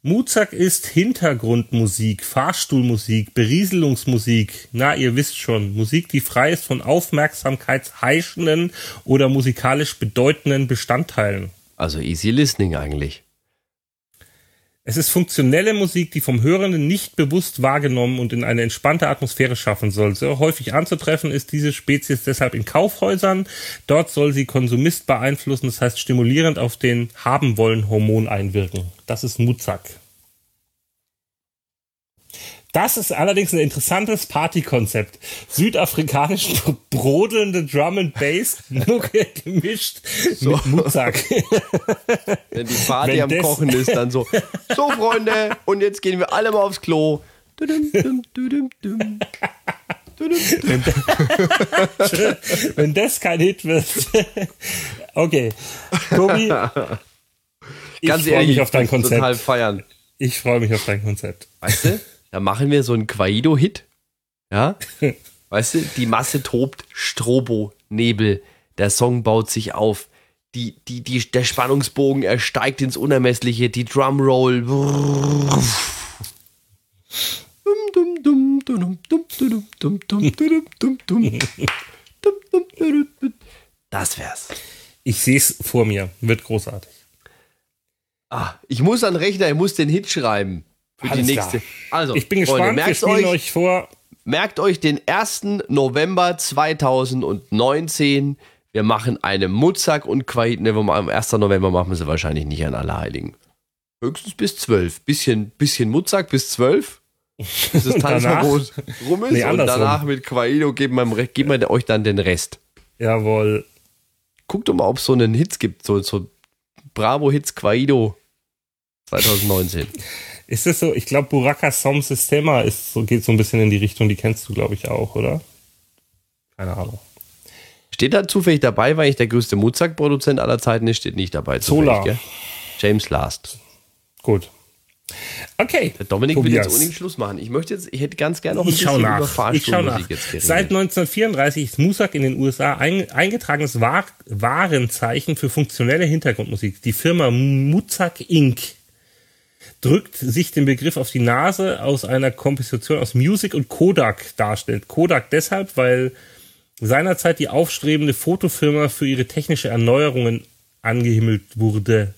Muzak ist Hintergrundmusik, Fahrstuhlmusik, Berieselungsmusik. Na, ihr wisst schon, Musik, die frei ist von aufmerksamkeitsheischenden oder musikalisch bedeutenden Bestandteilen. Also easy listening eigentlich. Es ist funktionelle Musik, die vom Hörenden nicht bewusst wahrgenommen und in eine entspannte Atmosphäre schaffen soll. Sehr häufig anzutreffen ist diese Spezies deshalb in Kaufhäusern. Dort soll sie Konsumist beeinflussen, das heißt stimulierend auf den haben wollen Hormon einwirken. Das ist Muzak. Das ist allerdings ein interessantes Partykonzept. Südafrikanisch brodelnde Drum and Bass gemischt so. mit Muzak. Wenn die Party Wenn am Kochen ist, dann so. So, Freunde, und jetzt gehen wir alle mal aufs Klo. Wenn das kein Hit wird. Okay. Tobi, ich freue mich auf dein Konzept. Total feiern. Ich freue mich auf dein Konzept. Weißt du? Da machen wir so einen Quaido-Hit. Ja? weißt du, die Masse tobt, Strobo, Nebel, der Song baut sich auf. Die, die, die, der Spannungsbogen, er steigt ins Unermessliche, die Drumroll. Das wär's. Ich sehe es vor mir. Wird großartig. Ah, ich muss an Rechner, ich muss den Hit schreiben. Für Alles die nächste. Klar. Also, ich bin gespannt, Freunde, wir spielen euch, euch vor. Merkt euch den 1. November 2019. Wir machen eine Mutzak und Quait. Ne, am 1. November machen wir sie wahrscheinlich nicht an Allerheiligen. Höchstens bis 12. Bisschen, bisschen Mutzak bis 12. Bis das Tanzverbot rum ist. Nee, und danach mit Quaido geben wir, geben wir euch dann den Rest. Jawohl. Guckt doch mal, ob es so einen Hits gibt. So, so Bravo Hits Quaido 2019. Ist das so? Ich glaube, Buraka Som Sistema ist so, geht so ein bisschen in die Richtung, die kennst du, glaube ich, auch, oder? Keine Ahnung. Steht da zufällig dabei, weil ich der größte Mozart-Produzent aller Zeiten ist, steht nicht dabei. Solar. James Last. Gut. Okay. Der Dominik Tobias. will jetzt unbedingt Schluss machen. Ich möchte jetzt, ich hätte ganz gerne noch ein ich bisschen nach. über Fahrstuhlmusik jetzt geredet. Seit 1934 ist Musak in den USA ein eingetragenes Warenzeichen für funktionelle Hintergrundmusik. Die Firma Muzak Inc drückt sich den Begriff auf die Nase aus einer Komposition aus Music und Kodak darstellt. Kodak deshalb, weil seinerzeit die aufstrebende Fotofirma für ihre technische Erneuerungen angehimmelt wurde.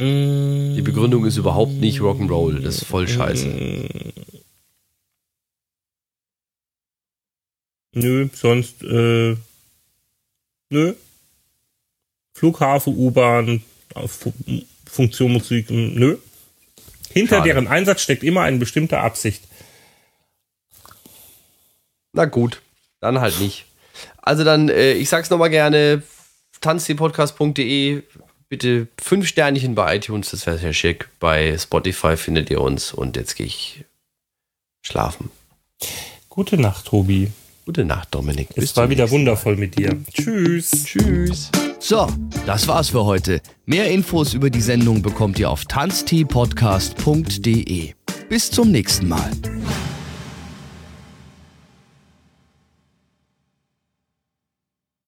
Die Begründung ist überhaupt nicht Rock'n'Roll, das ist voll scheiße. Nö, sonst, äh, nö. Flughafen, U-Bahn, Funktion Musik, nö. Hinter Schade. deren Einsatz steckt immer eine bestimmte Absicht. Na gut, dann halt nicht. Also dann, äh, ich sag's nochmal gerne, tanzdepodcast.de, bitte fünf Sternchen bei iTunes, das wäre sehr schick. Bei Spotify findet ihr uns und jetzt gehe ich schlafen. Gute Nacht, Tobi. Gute Nacht, Dominik. Es war wieder wundervoll mit dir. Tschüss. Tschüss. So, das war's für heute. Mehr Infos über die Sendung bekommt ihr auf tanzteepodcast.de. Bis zum nächsten Mal.